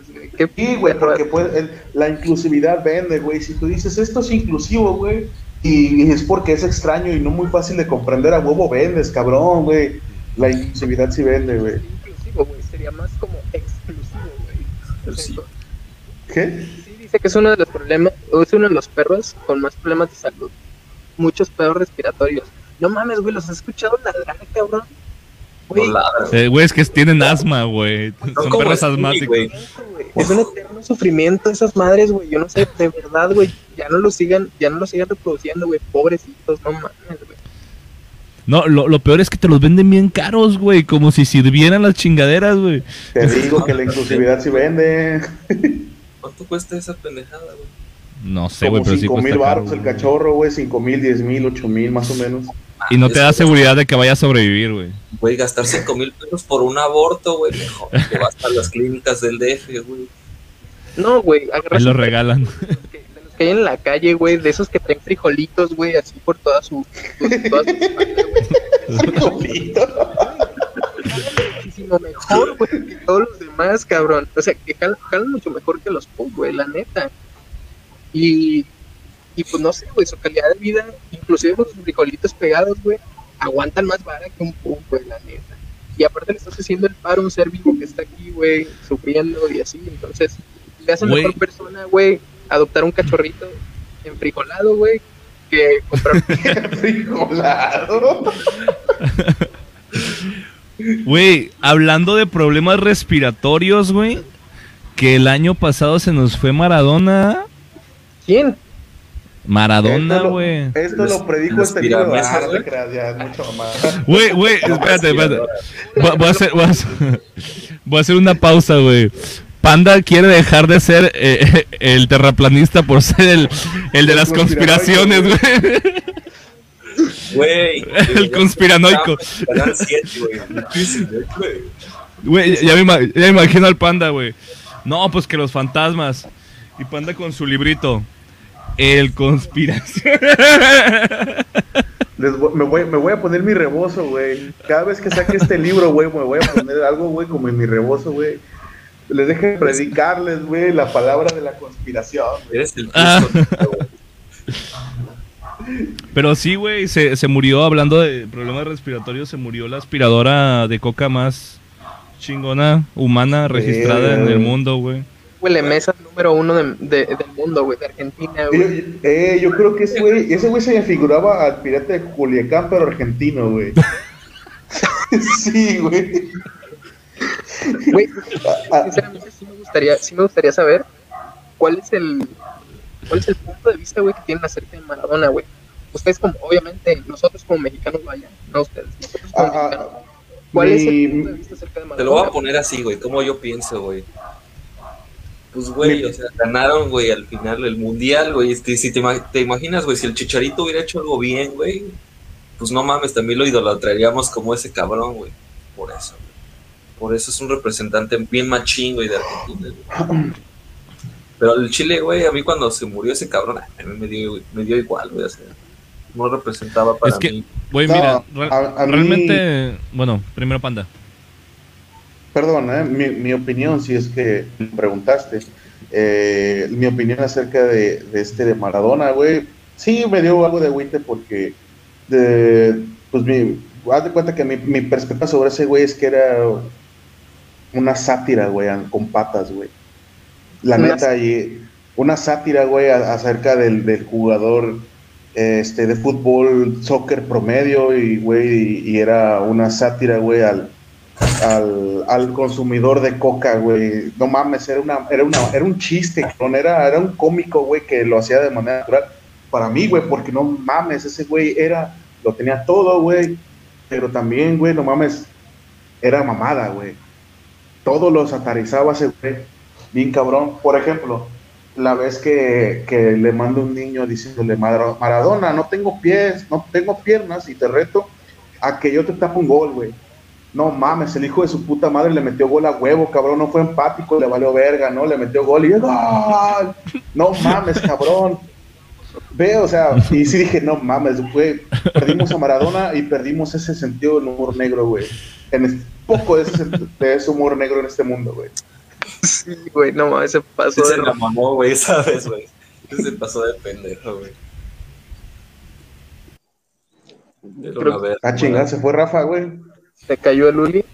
Sí, güey, porque puede- el- la inclusividad vende, güey. Si tú dices esto es inclusivo, güey, y, y es porque es extraño y no muy fácil de comprender, a huevo vendes, cabrón, güey. La inclusividad sí vende, güey. Inclusivo, güey, sería más como exclusivo, güey. Sí. ¿Qué? Sí, dice que es uno de los problemas, es uno de los perros con más problemas de salud. Muchos pedos respiratorios. No mames, güey, los has escuchado ladrar, cabrón. Güey, No. Eh, Güey, es que tienen asma, güey. Son Son perros asmáticos. güey. es un eterno sufrimiento esas madres, güey. Yo no sé, de verdad, güey. Ya no lo sigan, ya no lo sigan reproduciendo, güey. Pobrecitos, no mames, güey. No, lo, lo peor es que te los venden bien caros, güey. Como si sirvieran las chingaderas, güey. Te digo que la inclusividad sí vende. ¿Cuánto cuesta esa pendejada, güey? No sé, güey, Como pero sí 5 cuesta mil caro, baros el cachorro, güey. 5 mil, 10 mil, 8 mil, más o menos. Y no te da seguridad de que vaya a sobrevivir, güey. Güey, gastar 5 mil pesos por un aborto, güey, mejor que vas a las clínicas del DF, güey. No, güey, agarras Ahí lo regalan. de los que hay en la calle, güey, de esos que traen frijolitos, güey, así por toda su, por toda su. Muchísimo mejor, güey, que todos los demás, cabrón. O sea, que jalan, jalan mucho mejor que los pug, güey, la neta. Y, y pues no sé, güey, su calidad de vida, inclusive con sus frijolitos pegados, güey, aguantan más vara que un pug, güey, la neta. Y aparte le estás haciendo el paro a un ser vivo que está aquí, güey, sufriendo y así. Entonces, le hace mejor persona, güey, adoptar un cachorrito enfrijolado, güey, que comprar Frijolado. Güey, hablando de problemas respiratorios, güey, que el año pasado se nos fue Maradona. ¿Quién? Maradona, Esto güey. Esto Los- lo predijo este libro. Ah, no te güey. creas, ya, es mucho más. Güey, güey, espérate, espérate. Voy, voy a hacer, voy, a hacer, voy a hacer una pausa, güey. Panda quiere dejar de ser eh, el terraplanista por ser el, el de las conspiraciones, güey. Güey. El conspiranoico. Canal 7, güey. Ima- ya me imagino al panda, güey. No, pues que los fantasmas. Y panda con su librito. El conspiración. Les voy- me, voy, me voy a poner mi rebozo, güey. Cada vez que saque este libro, güey, me voy a poner algo, güey, como en mi rebozo, güey. Les deje predicarles, güey, la palabra de la conspiración. güey. Eres el Ah. Pero sí, güey, se, se murió, hablando de problemas respiratorios, se murió la aspiradora de coca más chingona, humana, registrada en el mundo, güey. Huele mesa número uno de, de- del mundo, güey, de Argentina, Yo, güey. yo- eh, yo creo que ese güey, ese güey se me figuraba al pirata de Culiacán, pero argentino, güey. sí, güey. Güey, Ah, sinceramente sí me gustaría, sí me gustaría saber cuál es el cuál es el punto de vista, güey, que tienen acerca de Maradona, güey. Ustedes como, obviamente, nosotros como mexicanos, vaya, no ustedes, nosotros como Ah, ah, mexicanos. ¿Cuál es el punto de vista acerca de Maradona? Te lo voy a poner así, güey, como yo pienso, güey. Pues, güey, o sea, ganaron, güey, al final el mundial, güey. Este, si te, ima- te imaginas, güey, si el Chicharito hubiera hecho algo bien, güey, pues no mames, también lo idolatraríamos como ese cabrón, güey. Por eso, güey. Por eso es un representante bien machín, güey, de Argentina, güey. Pero el Chile, güey, a mí cuando se murió ese cabrón, a mí me dio, me dio igual, güey, o sea, no representaba para Es que- mí. Güey, No, mira, re- a- a mí- realmente, bueno, primero panda. Perdón, eh, mi, mi opinión, si es que me preguntaste, eh, mi opinión acerca de, de este de Maradona, güey, sí me dio algo de agüite porque, de, pues, mi, haz de cuenta que mi, mi perspectiva sobre ese güey es que era una sátira, güey, con patas, güey. La Una neta, y una sátira, güey, acerca del, del jugador este, de fútbol, soccer promedio, y, güey, y, y era una sátira, güey, al al, al consumidor de coca, güey. No mames, era una, era una, era un chiste. Era, era un cómico, güey, que lo hacía de manera natural. Para mí, güey, porque no mames, ese güey era, lo tenía todo, güey. Pero también, güey, no mames, era mamada, güey. Todo lo satarizaba ese güey. Bien cabrón. Por ejemplo, la vez que, que le manda un niño diciéndole, "Mara- Maradona, no tengo pies, no tengo piernas y te reto a que yo te tapo un gol, güey. No mames, el hijo de su puta madre le metió gol a huevo, cabrón, no fue empático, le valió verga, ¿no? Le metió gol y ¡gol! No mames, cabrón. Ve, o sea, y sí dije, no mames, güey, perdimos a Maradona y perdimos ese sentido del humor negro, güey. En poco de ese, de ese humor negro en este mundo, güey. Sí, güey, no mames, se pasó Ese de la mamó, güey, ¿sabes, güey? Ese se pasó de pendejo, güey. Ah, chingada, se fue Rafa, güey. Se cayó el Uli.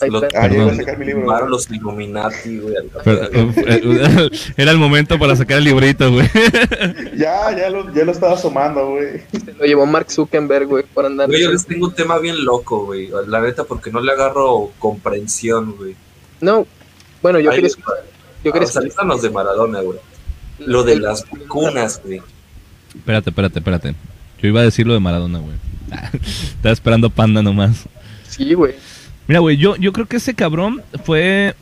Ahí Lo- está. Ah, a sacar mi libro. Los Illuminati, güey. Pero, eh, era el momento para sacar el librito, güey. Ya, ya lo, ya lo estaba asomando, güey. Se lo llevó Mark Zuckerberg, güey, por andar. Güey, yo les tengo un tema bien loco, güey. La neta, porque no le agarro comprensión, güey. No, bueno, yo Ahí quería escuchar. Yo quería O sea, escuchar. los de Maradona, güey. Lo de las vacunas, güey. Espérate, espérate, espérate. Yo iba a decir lo de Maradona, güey. Estaba esperando panda nomás. Mira, güey, yo, yo creo que ese cabrón fue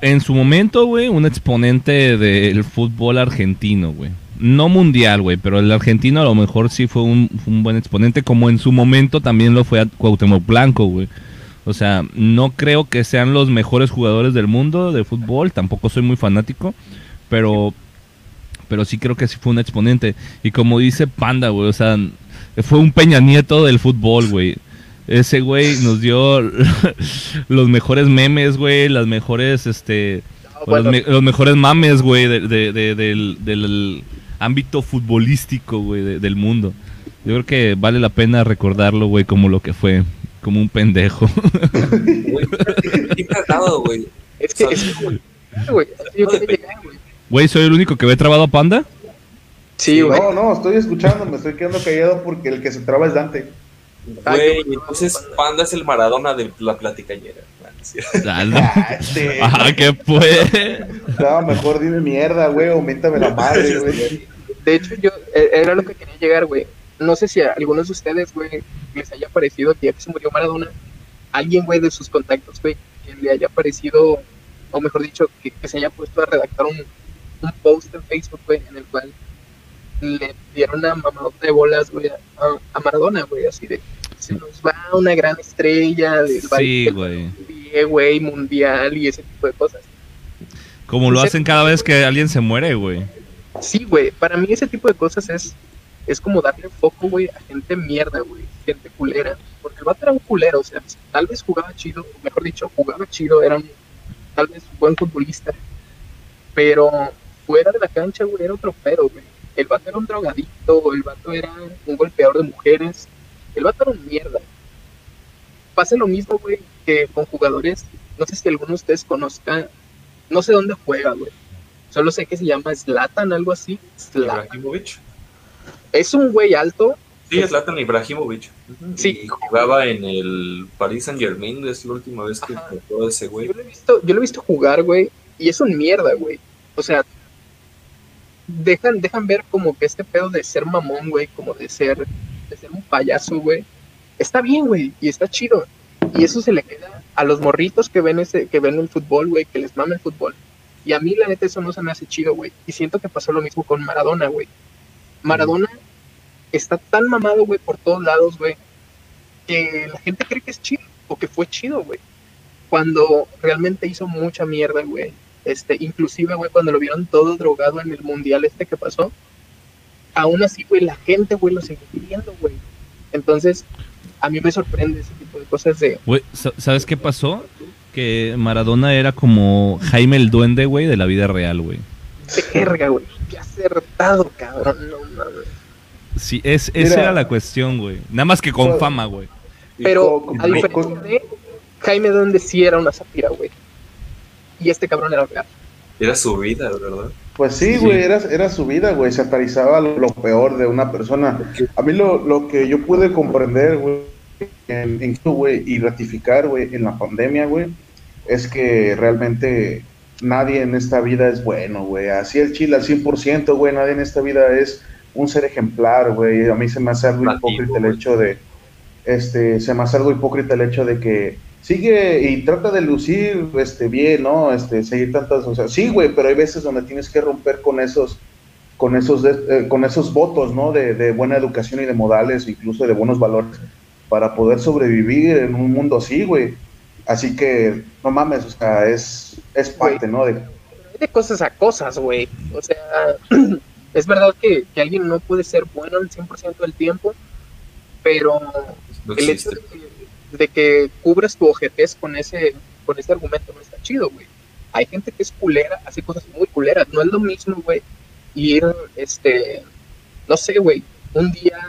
en su momento, güey, un exponente del fútbol argentino, güey. No mundial, güey, pero el argentino a lo mejor sí fue un, fue un buen exponente, como en su momento también lo fue a Cuauhtémoc Blanco, güey. O sea, no creo que sean los mejores jugadores del mundo de fútbol, tampoco soy muy fanático, pero pero sí creo que sí fue un exponente. Y como dice Panda, güey, o sea, fue un Peña Nieto del fútbol, güey. Ese güey nos dio los mejores memes, güey, las mejores, este, No, bueno, los, me- los mejores mames, güey, de- de- de- del, del ámbito futbolístico, güey, de- del mundo. Yo creo que vale la pena recordarlo, güey, como lo que fue, como un pendejo. Güey, qué cagado, güey. es que, es que, güey, güey, es que yo quería llegar, güey. Güey, ¿soy el único que ve trabado a Panda? Sí, güey. No, no, estoy escuchando, me estoy quedando callado porque el que se traba es Dante. Ah, Güey, entonces Panda es el Maradona de la platicañera. Ah, sí. Ah, no. Ah, este, Ajá, ¿qué fue? no, mejor dime mierda, güey, aumentame la madre, güey. De hecho, yo eh, era lo que quería llegar, güey. No sé si a algunos de ustedes, güey, les haya parecido que ya que se murió Maradona, alguien, güey, de sus contactos, güey, que le haya parecido, o mejor dicho, que, que se haya puesto a redactar un, un post en Facebook, güey, en el cual le dieron una mamadota de bolas, güey, a, a Maradona, güey, así de, se nos va una gran estrella del Sí, güey. güey, mundial y ese tipo de cosas. Como lo hacen cada vez que alguien se muere, güey. Sí, güey, para mí ese tipo de cosas es, es como darle foco, güey, a gente mierda, güey, gente culera. Porque el vato era un culero, o sea, tal vez jugaba chido, mejor dicho, jugaba chido, era un, tal vez un buen futbolista. Pero fuera de la cancha, güey, era otro pero, güey. El vato era un drogadicto, el vato era un golpeador de mujeres, el vato era un mierda. Pasa lo mismo, güey, que con jugadores, no sé si alguno de ustedes conozca, no sé dónde juega, güey. Solo sé que se llama Zlatan, algo así. Zlatan. Ibrahimovic. Es un güey alto. Sí, es Zlatan Ibrahimovic. Sí. Y jugaba en el Paris Saint Germain, es la última vez que jugó ese güey. Yo lo he visto, yo lo he visto jugar, güey, y es un mierda, güey. O sea, dejan, dejan ver como que este pedo de ser mamón, güey, como de ser, de ser un payaso, güey. Está bien, güey, y está chido. Y eso se le queda a los morritos que ven ese, que ven el fútbol, güey, que les mama el fútbol. Y a mí, la neta, eso no se me hace chido, güey. Y siento que pasó lo mismo con Maradona, güey. Maradona está tan mamado, güey, por todos lados, güey, que la gente cree que es chido, o que fue chido, güey. Cuando realmente hizo mucha mierda, güey. Este, inclusive, güey, cuando lo vieron todo drogado en el mundial este que pasó, aún así, güey, la gente, güey, lo sigue viendo, güey. Entonces, a mí me sorprende ese tipo de cosas de, Güey, sa- ¿sabes qué pasó? Que Maradona era como Jaime el Duende, güey, de la vida real, güey. de verga, güey. Qué acertado, cabrón. No mames. Sí, es, esa Mira. era la cuestión, güey. Nada más que con fama, güey. Pero a diferencia de Jaime Duende sí era una sátira, güey. Y este cabrón era real. Era su vida, ¿verdad? Pues sí, Sí. güey, era, era su vida, güey, satarizaba lo, lo peor de una persona. A mí lo, lo que yo pude comprender, güey, en, en- güey, y ratificar, güey, en la pandemia, güey, es que realmente nadie en esta vida es bueno, güey. Así el chile al 100%, güey, nadie en esta vida es un ser ejemplar, güey. A mí se me hace algo Nativo, hipócrita el hecho de, este, se me hace algo hipócrita el hecho de que sigue y trata de lucir este bien, ¿no? Este, seguir tantas, o sea, sí, güey, pero hay veces donde tienes que romper con esos con esos de- eh, con esos votos, ¿no? De, de buena educación y de modales, incluso de buenos valores para poder sobrevivir en un mundo así, güey. Así que no mames, o sea, es es parte, ¿no? De, de cosas a cosas, güey. O sea, es verdad que, que alguien no puede ser bueno el 100% del tiempo, pero No el hecho de que, de que cubras tu ojetez con ese, con ese argumento no está chido, güey. Hay gente que es culera, hace cosas muy culeras. No es lo mismo, güey, ir, este, no sé, güey, un día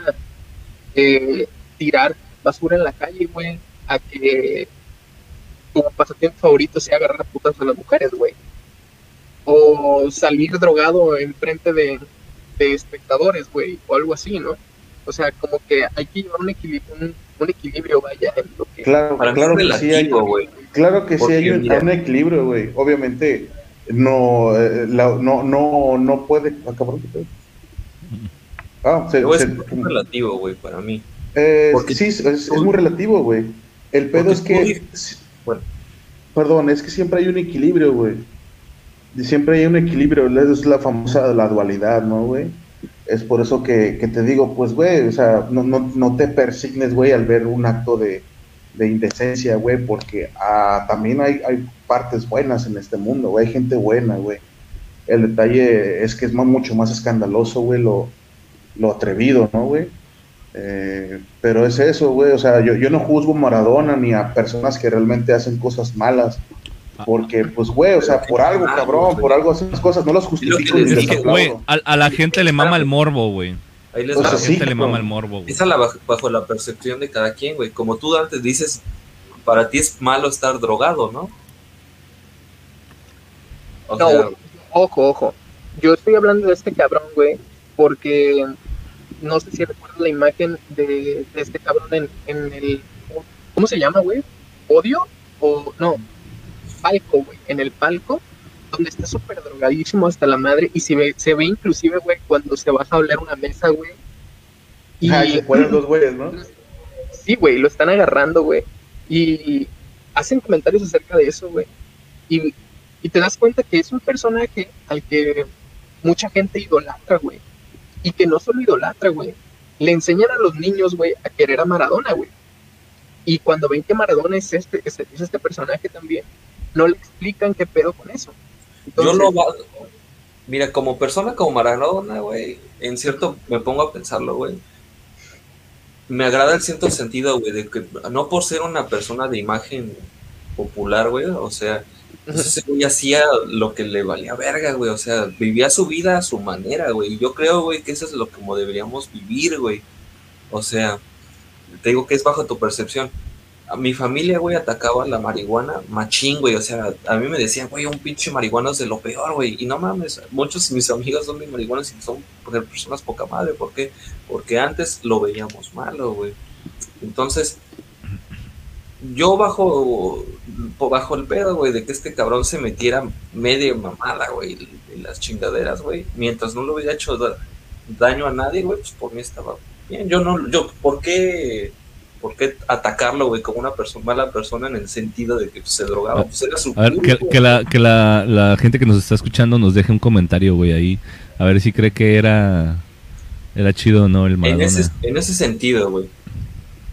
eh, tirar basura en la calle, güey, a que tu pasatiempo favorito sea agarrar putas a las mujeres, güey. O salir drogado enfrente de, de espectadores, güey, o algo así, ¿no? O sea, como que hay que llevar un equilibrio, un, un equilibrio, vaya, que... claro, Para mí claro es que sí hay, claro que sí hay un, mira. un equilibrio, güey. Obviamente no eh, la- no no no puede ah. Ah, se- No, es se- muy relativo, güey, para mí. Eh, Porque sí, es, es muy relativo, güey. El pedo es que, bueno. perdón, es que siempre hay un equilibrio, güey. Siempre hay un equilibrio, es la famosa la dualidad, ¿no, güey? Es por eso que, que te digo, pues, güey, o sea, no, no, no te persignes, güey, al ver un acto de, de indecencia, güey, porque ah, también hay, hay partes buenas en este mundo, güey, hay gente buena, güey. El detalle es que es más, mucho más escandaloso, güey, lo, lo atrevido, ¿no, güey? Eh, pero es eso, güey, o sea, yo, yo no juzgo a Maradona ni a personas que realmente hacen cosas malas, porque, pues, güey, o sea, por algo, cabrón, por algo hacen las cosas, no los justifico Es les que, güey, a, a la gente le mama el morbo, güey. Ahí les O A va. la sea, gente sí, le mama el morbo, güey. Esa la bajo, bajo la percepción de cada quien, güey. Como tú antes dices, para ti es malo estar drogado, ¿no? O No, sea, ojo, ojo. Yo estoy hablando de este cabrón, güey, porque no sé si recuerdas la imagen de, de este cabrón en, en el, ¿cómo se llama, güey? ¿Odio? O no, palco, güey, en el palco, donde está súper drogadísimo hasta la madre y se ve, se ve inclusive, güey, cuando se baja a hablar una mesa, güey. Y Ah, se fueron dos güeyes, ¿no? sí, güey, lo están agarrando, güey. Y hacen comentarios acerca de eso, güey. Y, y te das cuenta que es un personaje al que mucha gente idolatra, güey. Y que no solo idolatra, güey. Le enseñan a los niños, güey, a querer a Maradona, güey. Y cuando ven que Maradona es este, es, es este personaje también, no le explican qué pedo con eso. Yo va- Mira, como persona como Maradona, güey, en cierto, me pongo a pensarlo, güey. Me agrada el cierto sentido, güey, de que no por ser una persona de imagen popular, güey, o sea, ese güey hacía lo que le valía verga, güey, o sea, vivía su vida a su manera, güey, y yo creo, güey, que eso es lo como deberíamos vivir, güey. O sea, te digo que es bajo tu percepción. A mi familia, güey, atacaba la marihuana machín, güey. O sea, a mí me decían, güey, un pinche marihuana es de lo peor, güey. Y no mames, muchos de mis amigos son mis marihuanas y son personas poca madre. ¿Por qué? Porque antes lo veíamos malo, güey. Entonces, yo bajo, bajo el pedo, güey, de que este cabrón se metiera media mamada, güey, en las chingaderas, güey. Mientras no le hubiera hecho da- daño a nadie, güey, pues por mí estaba bien. Yo no, yo, ¿por qué? ¿Por qué atacarlo, güey, como una persona, mala persona en el sentido de que pues, se drogaba? Pues era su A ver, que, la, que la, la gente que nos está escuchando nos deje un comentario, güey, ahí. A ver si cree que era, era chido o no el En Maradona. ese, en ese sentido, güey.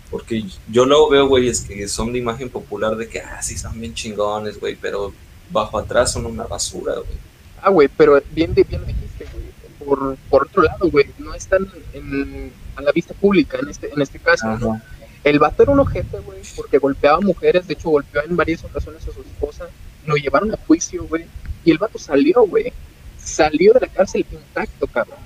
Porque yo luego veo, güey, es que son de imagen popular de que, ah, sí, son bien chingones, güey, pero bajo atrás son una basura, güey. Ah, güey, pero bien, bien dijiste, güey. Por, por otro lado, güey, no están en, a la vista pública en este, en este caso, ¿no? El vato era un ojete, güey, porque golpeaba a mujeres, de hecho golpeó en varias ocasiones a su esposa, lo llevaron a juicio, güey, y el vato salió, güey, salió de la cárcel intacto, cabrón.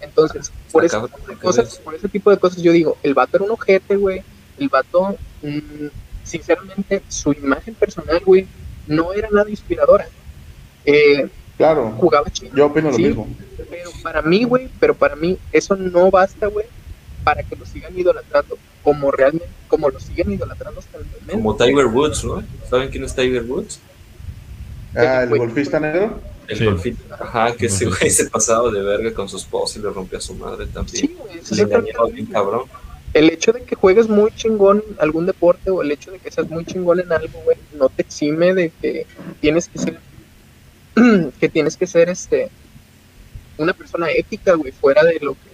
Entonces, por ese, tipo de ¿qué cosas, por ese tipo de cosas yo digo, el vato era un ojete, güey, el vato, mm, sinceramente, su imagen personal, güey, no era nada inspiradora. Eh, Claro, jugaba chido. yo opino lo Sí, mismo. Pero para mí, güey, pero para mí eso no basta, güey, para que lo sigan idolatrando como realmente, como lo siguen idolatrando hasta el momento. Como Tiger Woods, ¿no? ¿Saben quién es Tiger Woods? Ah, el golfista negro. El Sí. golfito. Ajá, que ese güey se pasaba de verga con su esposa y le rompió a su madre también. Sí, güey, Le es engañaba bien cabrón. El hecho de que juegues muy chingón en algún deporte o el hecho de que seas muy chingón en algo, güey, no te exime de que tienes que ser, que tienes que ser, este, una persona ética, güey, fuera de lo que,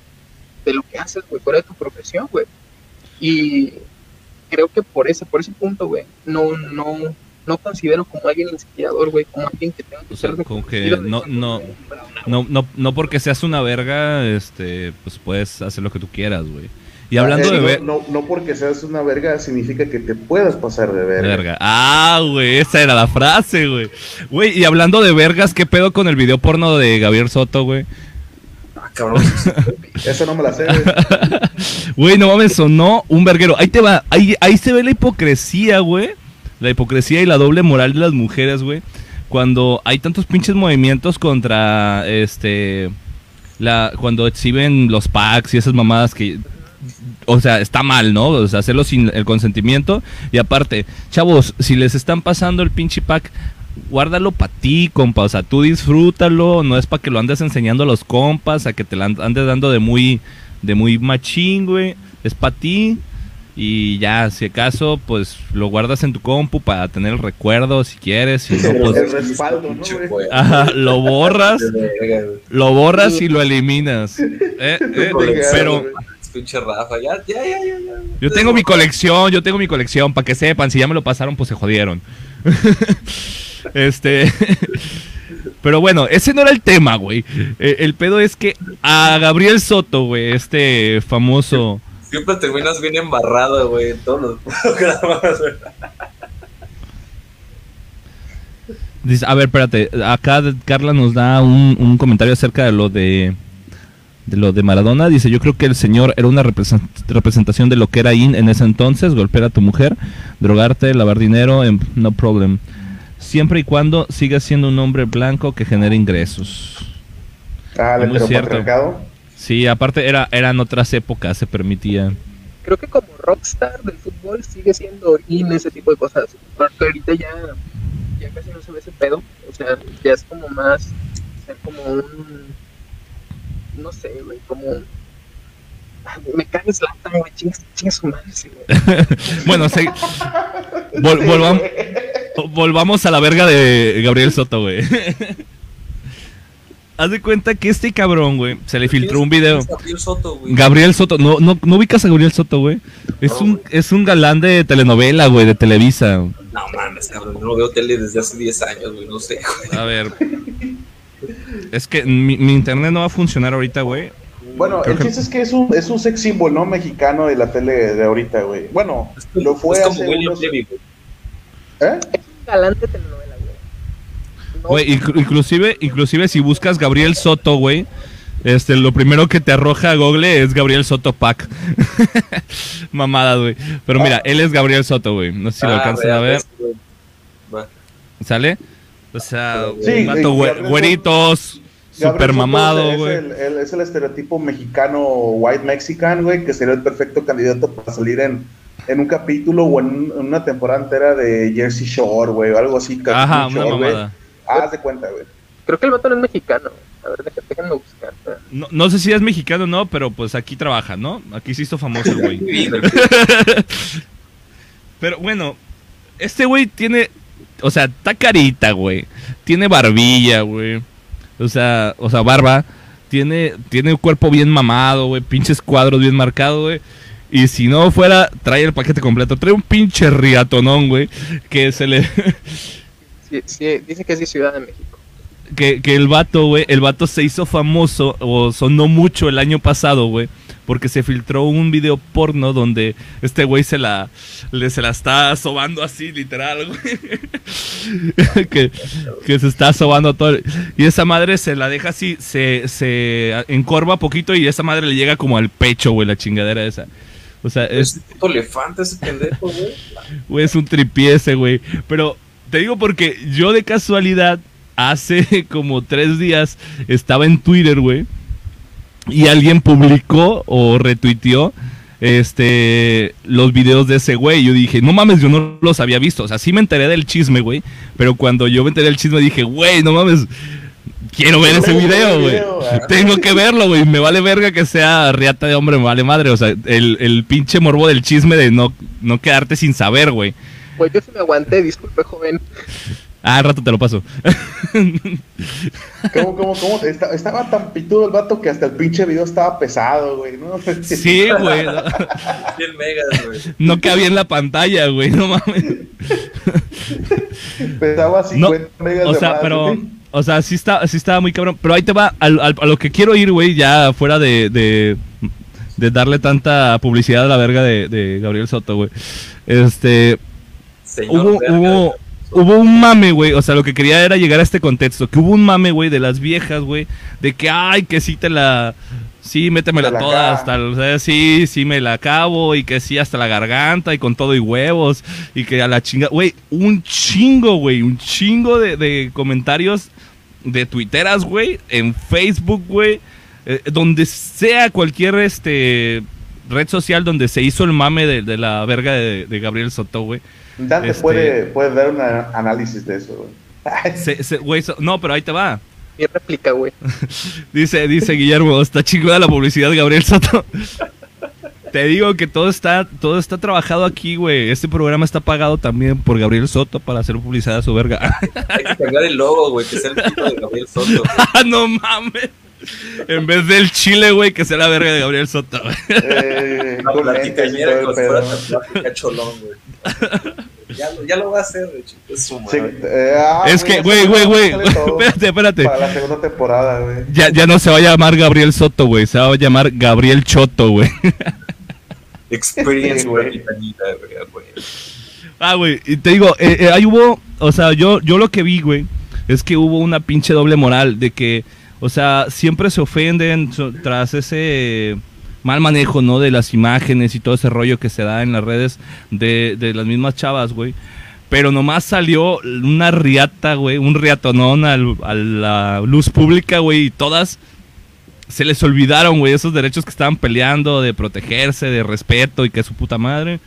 de lo que haces, güey, fuera de tu profesión, güey. Y creo que por ese, por ese punto, güey, no, no, no considero como alguien inspirador, güey, como alguien que tenga que O sea, ser como que no- no-. No, no, no porque seas una verga, este, pues puedes hacer lo que tú quieras, güey. Y hablando Eh, de no, ver- no, no porque seas una verga significa que te puedas pasar de verga. verga. Ah, güey, esa era la frase, güey. Güey, y hablando de vergas, ¿qué pedo con el video porno de Gabriel Soto, güey? Cabrón. Esa no me la sé. güey. Güey, no mames, sonó un verguero. Ahí te va, ahí, ahí se ve la hipocresía, güey. La hipocresía y la doble moral de las mujeres, güey. Cuando hay tantos pinches movimientos contra, este, la, cuando exhiben los packs y esas mamadas que, o sea, está mal, ¿no? O sea, hacerlo sin el consentimiento. Y aparte, chavos, si les están pasando el pinche pack, guárdalo para ti, compa. O sea, tú disfrútalo. No es para que lo andes enseñando a los compas, a que te and- andes dando de muy, de muy machín, güey. Es para ti. Y ya, si acaso, pues lo guardas en tu compu para tener el recuerdo si quieres. Si no, el pues respaldo, ¿no? Ajá, lo borras, lo borras y lo eliminas. Eh, eh, pero Rafa, ya, ya, ya, ya. ya. yo tengo mi colección, yo tengo mi colección, para que sepan, si ya me lo pasaron, pues se jodieron. este. Pero bueno, ese no era el tema, güey. Eh, el pedo es que a Gabriel Soto, güey, este famoso. Siempre terminas bien embarrado, güey, en todos los programas, güey. Dice, a ver, espérate. Acá Carla nos da un, un comentario acerca de lo de de lo de Maradona. Dice, yo creo que el señor era una represent- representación de lo que era in en ese entonces, golpear a tu mujer, drogarte, lavar dinero, em, no problem. Siempre y cuando sigas siendo un hombre blanco que genere ingresos. Ah, el Muy cierto. Sí, aparte era, eran otras épocas, se permitía. Creo que como rockstar del fútbol sigue siendo in ese tipo de cosas. Porque ahorita ya, ya casi no se ve ese pedo. O sea, ya es como más, ser como un, no sé, güey, como... Me cae Zlatan, güey, chinga, chinga su madre, güey. Bueno, se- vol- volvam- volvamos a la verga de Gabriel Soto, güey. Haz de cuenta que este cabrón, güey, se le filtró un video. Gabriel Soto, güey. Gabriel Soto, no, no, no ubicas a Gabriel Soto, güey. Es No, un, güey. es un galán de telenovela, güey, de Televisa. No mames, cabrón. Yo no veo tele desde hace 10 años, güey. No sé, güey. A ver. Es que mi, mi internet no va a funcionar ahorita, güey. Bueno, Creo el que- chiste es que es un, es un sex symbol, ¿no? Mexicano de la tele de ahorita, güey. Bueno, lo fue es como hace William unos- Levy, güey. ¿Eh? Es un galán de telenovela, güey. No, Güey, inclu- inclusive, inclusive si buscas Gabriel Soto, güey, este, lo primero que te arroja a Google es Gabriel Soto Pack. Mamada, güey. Pero mira, él es Gabriel Soto, güey. No sé si lo Ah, alcanzan a ver. ¿Sale? O sea, Sí, Gabriel güeritos, super mamado, güey. es el estereotipo mexicano white mexican, güey, que sería el perfecto candidato para salir en, en un capítulo o en, en una temporada entera de Jersey Shore, güey, o algo así. Ajá, una Shore, güey. mamada. Haz de cuenta, güey. Creo que el vato no es mexicano. A ver, déjame, déjenme buscar. No, no sé si es mexicano o no, pero pues aquí trabaja, ¿no? Aquí se hizo famoso güey. Pero bueno, este güey tiene, o sea, está carita, güey. Tiene barbilla, güey. O sea, o sea, barba. Tiene, tiene un cuerpo bien mamado, güey. Pinches cuadros bien marcados, güey. Y si no fuera, trae el paquete completo. Trae un pinche riatonón, güey. Que se le. Sí, sí, dice que es de Ciudad de México. que, que el vato, güey, el vato se hizo famoso o sonó mucho el año pasado, güey, porque se filtró un video porno donde este güey se la, le, se la está sobando así, literal, güey. que, que se está sobando todo. Y esa madre se la deja así, se, se encorva poquito y esa madre le llega como al pecho, güey, la chingadera esa. O sea, es, Es un puto elefante ese pendejo, güey. Güey, es un tripié ese, güey. Pero te digo porque yo de casualidad, hace como tres días, estaba en Twitter, güey. Y alguien publicó o retuiteó este los videos de ese güey. Yo dije, no mames, yo no los había visto. O sea, sí me enteré del chisme, güey. Pero cuando yo me enteré del chisme dije, güey, no mames. Quiero ver ese video, güey. Tengo que verlo, güey. Me vale verga que sea riata de hombre, me vale madre. O sea, el, el pinche morbo del chisme de no, no quedarte sin saber, güey. Pues yo sí me aguanté, disculpe, joven. Ah, al rato te lo paso. ¿Cómo, cómo, cómo? Esta- estaba tan pitudo el vato que hasta el pinche video estaba pesado, güey, ¿no? Sí, güey. No, 100 megas, güey. no cabía en la pantalla, güey. No mames. Pesaba 50 megas O de sea, más, pero. güey. O sea, sí, está, sí estaba muy cabrón. Pero ahí te va. al- al- a lo que quiero ir, güey, ya fuera de, de, de darle tanta publicidad a la verga de, de Gabriel Soto, güey. Este. Señor hubo, hubo, hubo un mame, güey. O sea, lo que quería era llegar a este contexto. Que hubo un mame, güey, de las viejas, güey. De que, ay, que sí te la. Sí, métemela Te la toda hasta o sea, sí, sí me la acabo y que sí hasta la garganta y con todo y huevos y que a la chinga, güey, un chingo, güey, un chingo de, de comentarios de tuiteras, güey, en Facebook, güey, eh, donde sea cualquier este red social donde se hizo el mame de, de la verga de, de Gabriel Soto, güey. Dante Este- puede, puede dar un análisis de eso, güey. Se- se- güey, so- no, pero ahí te va. Mi réplica, güey. Dice, dice Guillermo, está chingada la publicidad, Gabriel Soto. Te digo que todo está, todo está trabajado aquí, güey. Este programa está pagado también por Gabriel Soto para hacer publicidad a su verga. Hay que cambiar el logo, güey, que sea el tipo de Gabriel Soto. Ah, no mames. En vez del chile, güey, que sea la verga de Gabriel Soto. Eh, La fuera cholón, güey. Ya, lo- ya lo va a hacer, de hecho. Es su Sí, eh, ah, es que, güey, güey, güey. Espérate, espérate. Para la segunda temporada, güey. Ya, ya no se va a llamar Gabriel Soto, güey. Se va a llamar Gabriel Choto, güey. Experience, güey. Ah, güey, y te digo, eh, eh, ahí hubo, o sea, yo, yo lo que vi, güey, es que hubo una pinche doble moral de que, o sea, siempre se ofenden tras ese mal manejo, ¿no? De las imágenes y todo ese rollo que se da en las redes de, de las mismas chavas, güey. Pero nomás salió una riata, güey, un riatonón al- a la luz pública, güey, y todas se les olvidaron, güey, esos derechos que estaban peleando de protegerse, de respeto y que su puta madre.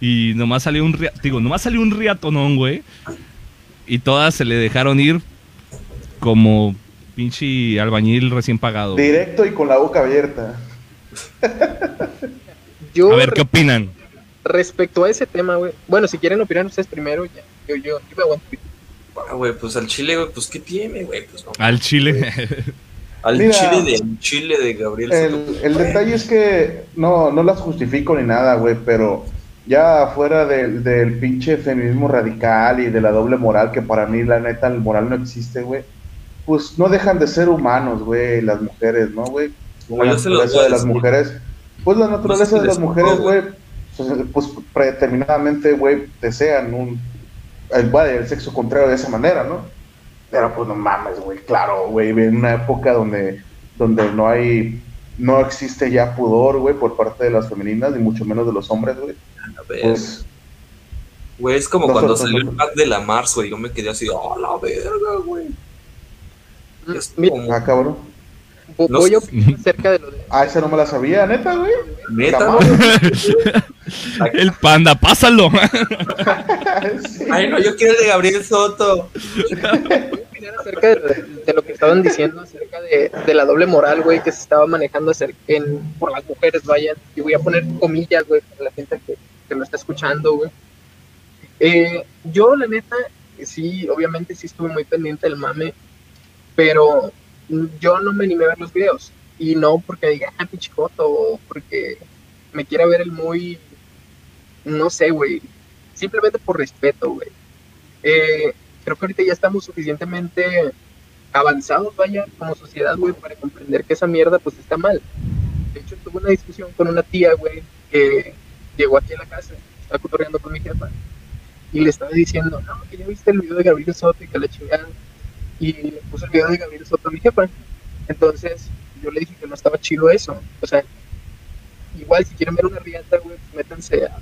Y nomás salió un ria- digo, nomás salió un riatonón, güey. Y todas se le dejaron ir como pinche albañil recién pagado. Directo y con la boca abierta. Yo A ver, ¿qué opinan? respecto a ese tema, güey. Bueno, si quieren opinar ustedes primero, ya. Yo, yo, yo me aguanto. Ah, güey, pues al chile, güey, pues ¿qué tiene, güey? Pues no. Al Chile. Al Mira. chile de al chile de Gabriel El, el detalle es que no, no las justifico ni nada, güey, pero ya fuera del, del pinche feminismo radical y de la doble moral, que para mí la neta el moral no existe, güey, pues no dejan de ser humanos, güey, las mujeres, ¿no, güey? La naturaleza de las mujeres, pues la naturaleza de las mujeres, güey, pues, pues predeterminadamente, güey, desean un, el, vaya, el sexo contrario de esa manera, ¿no? Pero pues no mames, güey, claro, güey, en una época donde, donde no hay, no existe ya pudor, güey, por parte de las femeninas, ni mucho menos de los hombres, güey. A ver, Pues, Güey, es como No, cuando no, salió no. el pack de la Mars, güey. Yo me quedé así, oh, la verga, güey. Es Mira, como, ah, cabrón. Vo- No voy a sé. opinar acerca de lo de. Ah, esa no me la sabía, neta, güey. neta, güey. El panda, pásalo. Sí. Ay, no, yo quiero el de Gabriel Soto. Voy a opinar acerca de, lo de- lo que estaban diciendo acerca de, de la doble moral, güey, que se estaba manejando acer- en, por las mujeres, vayan. Y voy a poner comillas, güey, para la gente que, que lo está escuchando, güey. Eh, yo, la neta, sí, obviamente sí estuve muy pendiente del mame, pero yo no me animé a ver los videos. Y no porque diga, ah, pinche joto, o porque me quiera ver el muy, no sé, güey, simplemente por respeto, güey. Eh, creo que ahorita ya estamos suficientemente avanzados, vaya, como sociedad, güey, para comprender que esa mierda, pues, está mal. De hecho, tuve una discusión con una tía, güey, que llegó aquí a la casa, estaba cotorreando con mi jefa, y le estaba diciendo, no, que ya viste el video de Gabriel Soto y que la chingada. Y le puse el video de Gabriel Soto a mi jefa. Entonces, yo le dije que no estaba chido eso. O sea, igual si quieren ver una riata, güey, pues métanse a,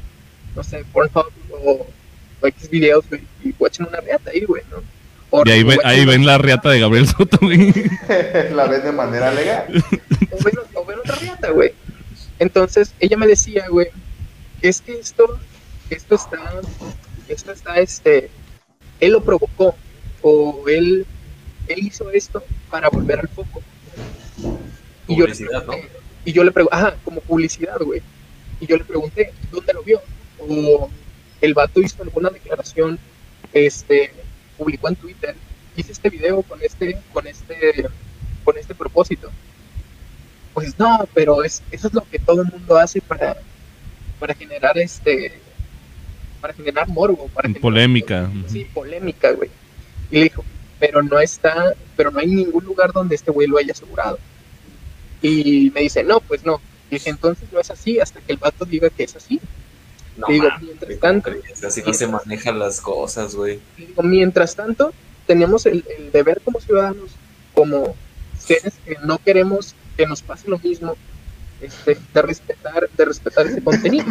no sé, Pornhub o, o X videos, güey, y watchen una riata ahí, güey, ¿no? O- Y ahí, ven, watchen ahí ven la riata de Gabriel Soto, güey. la ves de manera legal. o ven, o ven otra riata, güey. Entonces, ella me decía, güey, es que esto, esto está, esto está, este, él lo provocó, o él, él hizo esto para volver al foco. Y yo le pregunté- Y yo le pregunté, ajá, como publicidad, güey. Y yo le pregunté, ¿dónde lo vio? O el vato hizo alguna declaración, este, publicó en Twitter, hice este video con este, con este, con este propósito. Pues no, pero es, eso es lo que todo el mundo hace para, para generar este, para generar morbo, para generar- Polémica. Sí, polémica, güey. Y le dijo, pero no está, pero no hay ningún lugar donde este güey lo haya asegurado. Y me dice, no, pues no. Y dije, entonces no es así hasta que el vato diga que es así. No, digo, mames, mientras tanto-. Así no se manejan las cosas, güey. Digo, mientras tanto, tenemos el, el deber como ciudadanos, como seres que no queremos que nos pase lo mismo, este, de respetar, de respetar ese contenido.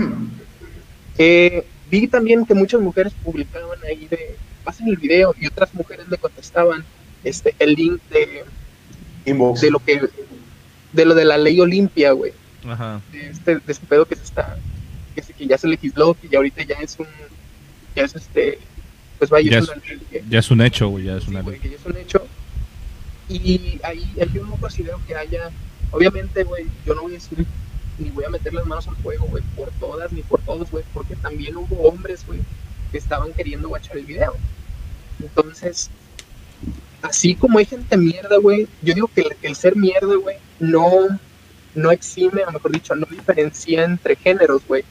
Vi también que muchas mujeres publicaban ahí de pasen el video y otras mujeres le contestaban este el link de, Inbox. de lo que de lo de la ley Olimpia, güey, Ajá. de este, de este pedo que se está que, se- que ya se legisló, que ya ahorita ya es un ya es este pues vaya Ya es que- Ya es un hecho, güey. Ya es Sí, una güey, ley. que ya es un hecho. Y ahí, ahí yo no considero que haya, obviamente, güey, yo no voy a decir ni voy a meter las manos al fuego, güey, por todas ni por todos, güey, porque también hubo hombres, güey, estaban queriendo guachar el video. Entonces, así como hay gente mierda, güey, yo digo que el, ser mierda, güey, no, no exime, o mejor dicho, no diferencia entre géneros, güey.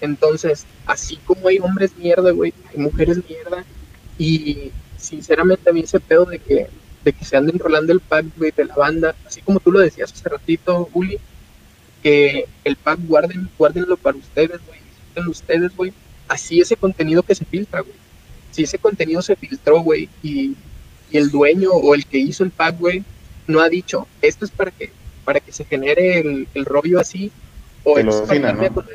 Entonces, así como hay hombres mierda, güey, hay mujeres mierda, y sinceramente a mí ese pedo de que, de que se anden rolando el pack, güey, de la banda, así como tú lo decías hace ratito, Uli, que el pack guarden, guárdenlo para ustedes, güey, ustedes, güey, así ese contenido que se filtra, güey. Si ese contenido se filtró, güey, y, y el dueño o el que hizo el pack, güey, no ha dicho, esto es para que, para que se genere el, el rollo así, o esto es para ¿no? güey.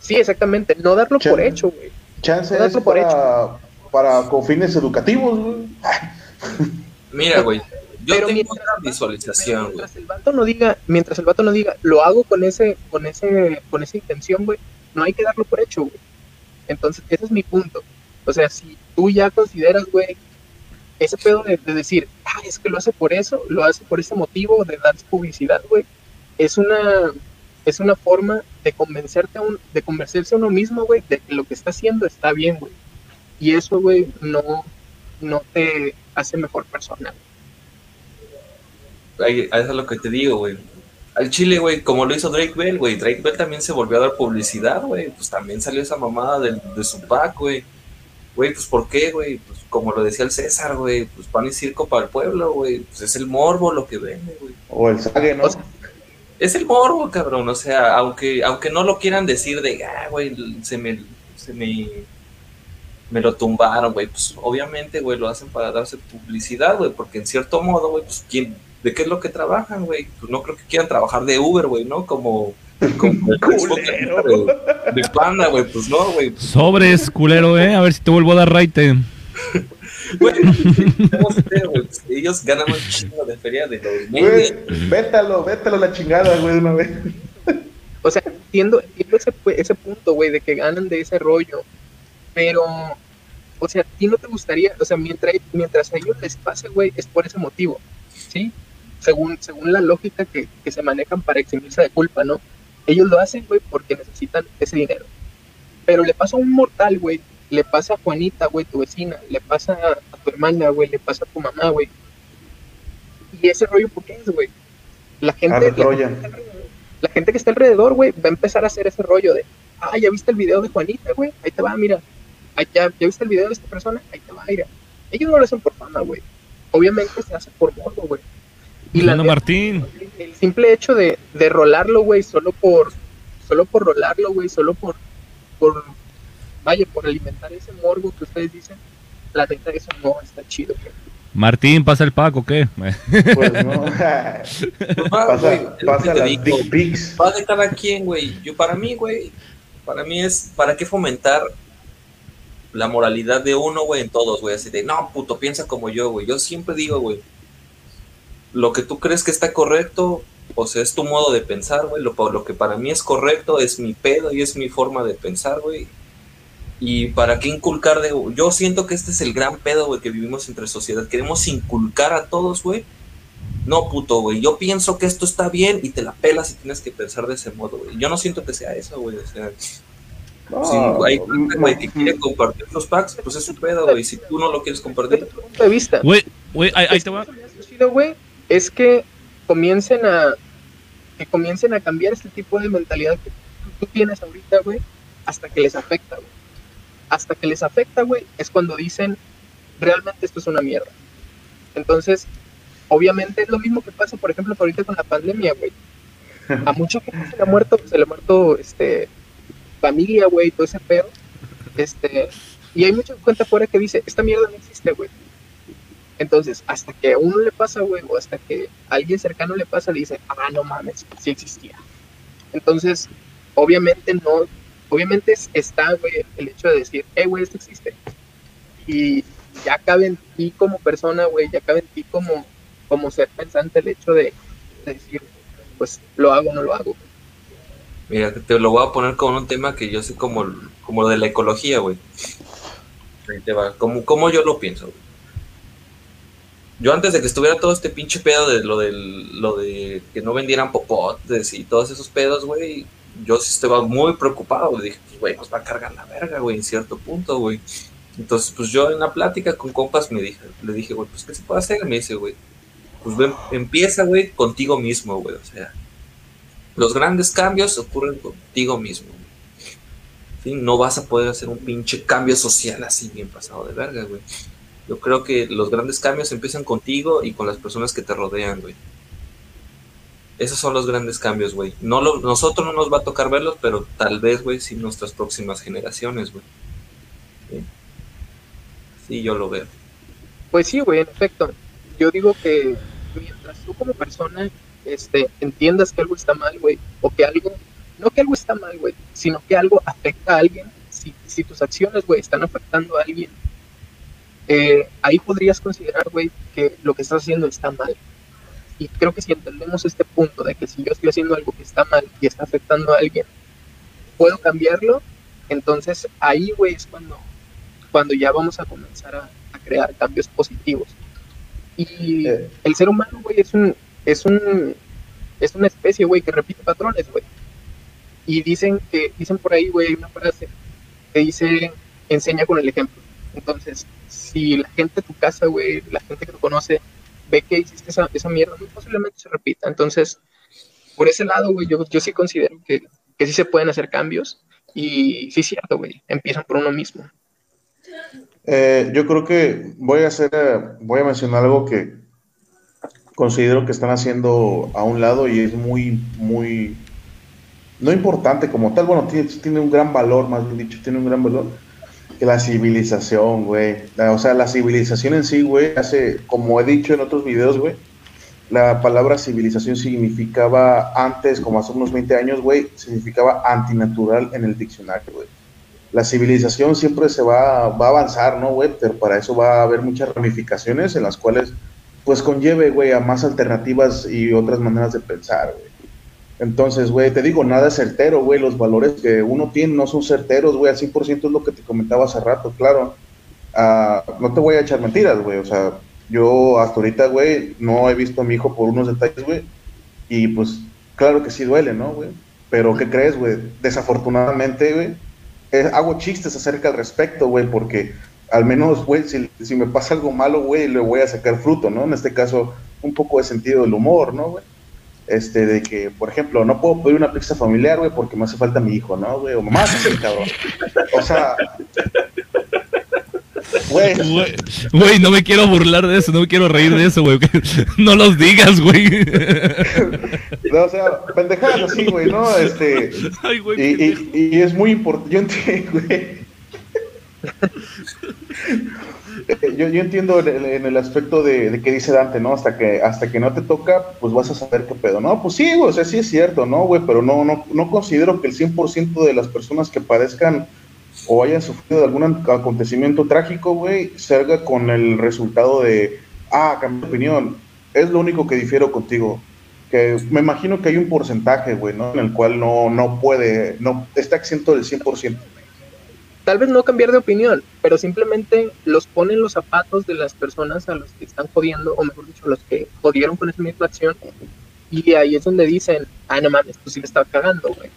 Sí, exactamente, no darlo por hecho, güey. Chance Darlo es por para, para con fines educativos, güey. Mira, güey, Yo Pero tengo mientras- otra visualización, güey. mientras el vato no diga, mientras el vato no diga, lo hago con ese, con ese, con esa intención, güey, no hay que darlo por hecho, güey. Entonces, ese es mi punto. O sea, si tú ya consideras, güey, ese pedo de, de decir, ah, es que lo hace por eso, lo hace por ese motivo de dar publicidad, güey, es una, es una forma de convencerte a un, de convencerse a uno mismo, güey, de que lo que está haciendo está bien, güey. Y eso, güey, no, no te hace mejor persona. Eso es lo que te digo, güey. Al Chile, güey, como lo hizo Drake Bell, güey. Drake Bell también se volvió a dar publicidad, güey. Pues también salió esa mamada del- de, su pack, güey. Güey, pues ¿por qué, güey? Pues como lo decía el César, güey. Pues pan y circo para el pueblo, güey. Pues es el morbo lo que vende, güey. O el sague, ¿no? O sea, Es el morbo, cabrón. O sea, aunque, aunque no lo quieran decir de, ah, güey, se me, se me, me lo tumbaron, güey. Pues obviamente, güey, lo hacen para darse publicidad, güey. Porque en cierto modo, güey, pues ¿quién, ¿de qué es lo que trabajan, güey? Pues no creo que quieran trabajar de Uber, güey, ¿no? Como, como de, de Panda, güey. Pues no, güey. Sobres, culero, eh. A ver si te vuelvo a dar raite. Güey, ellos ganan un chingo de feria de los Güey, vétalo, vétalo la chingada, güey, de una vez. O sea, entiendo, entiendo ese, ese punto, güey, de que ganan de ese rollo. Pero, o sea, a ti no te gustaría, o sea, mientras, mientras a ellos les pase, güey, es por ese motivo, ¿sí? Según, según la lógica que, que se manejan para eximirse de culpa, ¿no? Ellos lo hacen, güey, porque necesitan ese dinero. Pero le pasa a un mortal, güey, le pasa a Juanita, güey, tu vecina, le pasa a tu hermana, güey, le pasa a tu mamá, güey. Y ese rollo, ¿por qué es, güey? La gente, la gente que está alrededor- la gente que está alrededor, güey, va a empezar a hacer ese rollo de, ah, ya viste el video de Juanita, güey, ahí te va, mira. Ay, ya, ya viste el video de esta persona, ahí te va, mira. Ellos no lo hacen por fama, güey. Obviamente se hace por morbo, güey. Y la Martín. el simple hecho de, de rolarlo, güey, solo por, solo por rolarlo, güey, solo por, por, vaya, por alimentar ese morbo que ustedes dicen, la neta eso no está chido, güey. Martín, ¿pasa el pack o qué? Pues no. Güey, pasa lo pasa las digo. dick pics. Va de cada quien, güey. Yo, para mí, güey, para mí es, ¿para qué fomentar la moralidad de uno, güey, en todos, güey? Así de, no, puto, piensa como yo, güey. Yo siempre digo, güey, lo que tú crees que está correcto, o sea, es tu modo de pensar, güey. Lo, lo que para mí es correcto es mi pedo y es mi forma de pensar, güey. Y para qué inculcar de... Yo siento que este es el gran pedo, güey, que vivimos entre sociedad. Queremos inculcar a todos, güey. No, puto, güey. Yo pienso que esto está bien y te la pelas y tienes que pensar de ese modo, güey. Yo no siento que sea eso, güey. O sea, No, si hay gente, güey, que quiere compartir los packs, pues es su pedo, güey. Si tú no lo quieres compartir, Desde tu punto de vista. Güey, güey, ahí, ahí te va. Chido, güey, es que comiencen a que comiencen a cambiar este tipo de mentalidad que tú tienes ahorita, güey, hasta que les afecta, güey. Hasta que les afecta, güey, es cuando dicen, realmente esto es una mierda. Entonces, obviamente es lo mismo que pasa, por ejemplo, ahorita con la pandemia, güey. A mucha gente se le ha muerto, se le ha muerto, este, familia, güey, todo ese pedo. Este, y hay mucha gente afuera que dice, esta mierda no existe, güey. Entonces, hasta que a uno le pasa, güey, o hasta que alguien cercano le pasa, le dice, ah, no mames, sí existía. Entonces, obviamente no, obviamente es- está, güey, el hecho de decir, eh, güey, esto existe. Y ya cabe en ti como persona, güey, ya cabe en ti como, como ser pensante el hecho de, de decir, pues, lo hago o no lo hago. mira, te lo voy a poner con un tema que yo sé como, como de la ecología, güey. Ahí te va. Como, como yo lo pienso, güey. Yo antes de que estuviera todo este pinche pedo de lo, del, lo de que no vendieran popotes y todos esos pedos, güey, yo sí estaba muy preocupado, güey. Dije, pues, güey, nos va a cargar la verga, güey, en cierto punto, güey. Entonces, pues yo en la plática con compas me dije, le dije, güey, pues, ¿qué se puede hacer? Me dice, güey, pues empieza, güey, contigo mismo, güey, o sea, los grandes cambios ocurren contigo mismo. ¿Sí? No vas a poder hacer un pinche cambio social así bien pasado de verga, güey. Yo creo que los grandes cambios empiezan contigo y con las personas que te rodean, güey. Esos son los grandes cambios, güey. No lo- nosotros no nos va a tocar verlos, pero tal vez, güey, sí nuestras próximas generaciones, güey. Sí. Yo lo veo. Pues sí, güey, en efecto. Yo digo que mientras tú como persona este, entiendas que algo está mal, güey, o que algo, no que algo está mal, güey, sino que algo afecta a alguien, si, si tus acciones, güey, están afectando a alguien, eh, ahí podrías considerar, güey, que lo que estás haciendo está mal. Y creo que si entendemos este punto de que si yo estoy haciendo algo que está mal y está afectando a alguien, puedo cambiarlo, entonces ahí, güey, es cuando, cuando ya vamos a comenzar a, a crear cambios positivos. Y Eh. el ser humano, güey, es un, es un, es una especie, güey, que repite patrones, güey. Y dicen que, dicen por ahí, güey, hay una frase que dice, enseña con el ejemplo. Entonces, si la gente de tu casa, güey, la gente que te conoce, ve que hiciste esa, esa mierda, muy posiblemente se repita. Entonces, por ese lado, güey, yo, yo sí considero que, que sí se pueden hacer cambios. Y sí es cierto, güey, empiezan por uno mismo. Eh, yo creo que voy a hacer, eh, voy a mencionar algo que considero que están haciendo a un lado y es muy, muy, no importante como tal, bueno, tiene, tiene un gran valor, más bien dicho, tiene un gran valor, la civilización, güey. O sea, la civilización en sí, güey, hace, como he dicho en otros videos, güey, la palabra civilización significaba antes, como hace unos 20 años, güey, significaba antinatural en el diccionario, güey la civilización siempre se va, va a avanzar, ¿no, güey? Pero para eso va a haber muchas ramificaciones en las cuales, pues, conlleve, güey, a más alternativas y otras maneras de pensar, güey. Entonces, güey, te digo, nada es certero, güey. Los valores que uno tiene no son certeros, güey. Al 100% es lo que te comentaba hace rato, claro. Ah, no te voy a echar mentiras, güey. O sea, yo hasta ahorita, güey, no he visto a mi hijo por unos detalles, güey. Y pues, claro que sí duele, ¿no, güey? Pero, ¿qué crees, güey? Desafortunadamente, güey, eh, hago chistes acerca al respecto, güey, porque al menos, güey, si, si me pasa algo malo, güey, le voy a sacar fruto, ¿no? En este caso, un poco de sentido del humor, ¿no, güey? Este, de que, por ejemplo, no puedo pedir una pizza familiar, güey, porque me hace falta mi hijo, ¿no, güey? O mamá, sí, cabrón. O sea, güey, Güey, no me quiero burlar de eso, no me quiero reír de eso, güey. No los digas, güey. no, o sea, pendejadas así, güey, ¿no? Este, Ay, güey. Y, y- y es muy importante, güey. Yo, yo entiendo en el, aspecto de, de que dice Dante, ¿no? Hasta que, hasta que no te toca, pues vas a saber qué pedo. No, pues sí, güey, o sea, sí es cierto, ¿no, güey? Pero no, no, no considero que el 100% de las personas que padezcan o hayan sufrido de algún acontecimiento trágico, güey, salga con el resultado de, ah, cambié de opinión. Es lo único que difiero contigo. Que me imagino que hay un porcentaje, güey, ¿no? En el cual no, no puede, no está exento del 100%. Tal vez no cambiar de opinión, pero simplemente los ponen los zapatos de las personas a los que están jodiendo, o mejor dicho, los que jodieron con esa misma acción. Y ahí es donde dicen, ah, no mames, tú sí le estaba cagando, güey.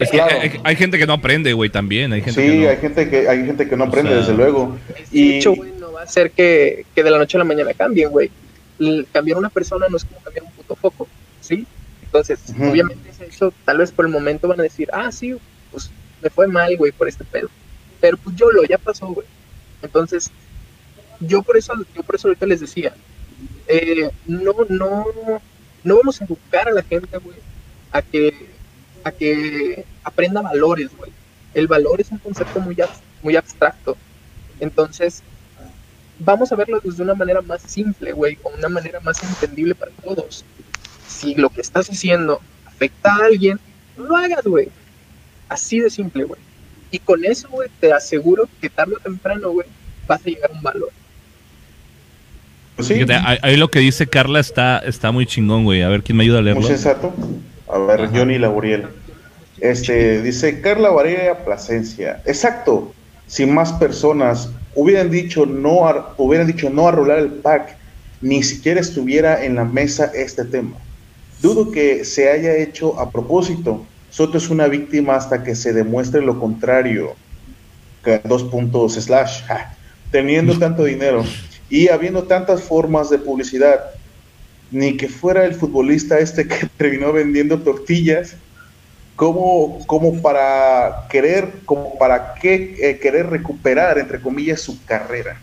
Es que Claro. hay, hay gente que no aprende, güey, también. Hay gente Sí, que no. hay gente que hay gente que no O aprende, sea, desde luego. De Y- hecho, güey, no va a ser que, que de la noche a la mañana cambien, güey. Cambiar una persona no es como cambiar un puto foco, ¿sí? Entonces, obviamente hecho, tal vez por el momento van a decir, ah, sí, pues me fue mal, güey, por este pedo. Pero pues yo lo, ya pasó, güey. Entonces, yo por eso, yo por eso ahorita les decía, eh, no, no, no vamos a educar a la gente, güey, a que, a que aprenda valores, güey. El valor es un concepto muy, muy abstracto. Entonces, vamos a verlo desde una manera más simple, güey, o una manera más entendible para todos. Si lo que estás haciendo afecta a alguien, no lo hagas, güey. Así de simple, güey. Y con eso, güey, te aseguro que tarde o temprano, güey, vas a llegar a un valor. Pues sí, Fíjate, ahí, lo que dice Carla está, está muy chingón, güey. A ver quién me ayuda a leerlo. muy sensato. A ver, Ajá. Johnny Laboriel. Este, dice Carla Valeria Plasencia. Exacto. Si más personas hubieran dicho no a, hubieran dicho no a rolar el pack, ni siquiera estuviera en la mesa este tema. Dudo que se haya hecho a propósito. Soto es una víctima hasta que se demuestre lo contrario. Dos puntos slash. ja. Teniendo tanto dinero y habiendo tantas formas de publicidad, ni que fuera el futbolista este que terminó vendiendo tortillas, como, como para querer, como para qué eh, querer recuperar, entre comillas, su carrera.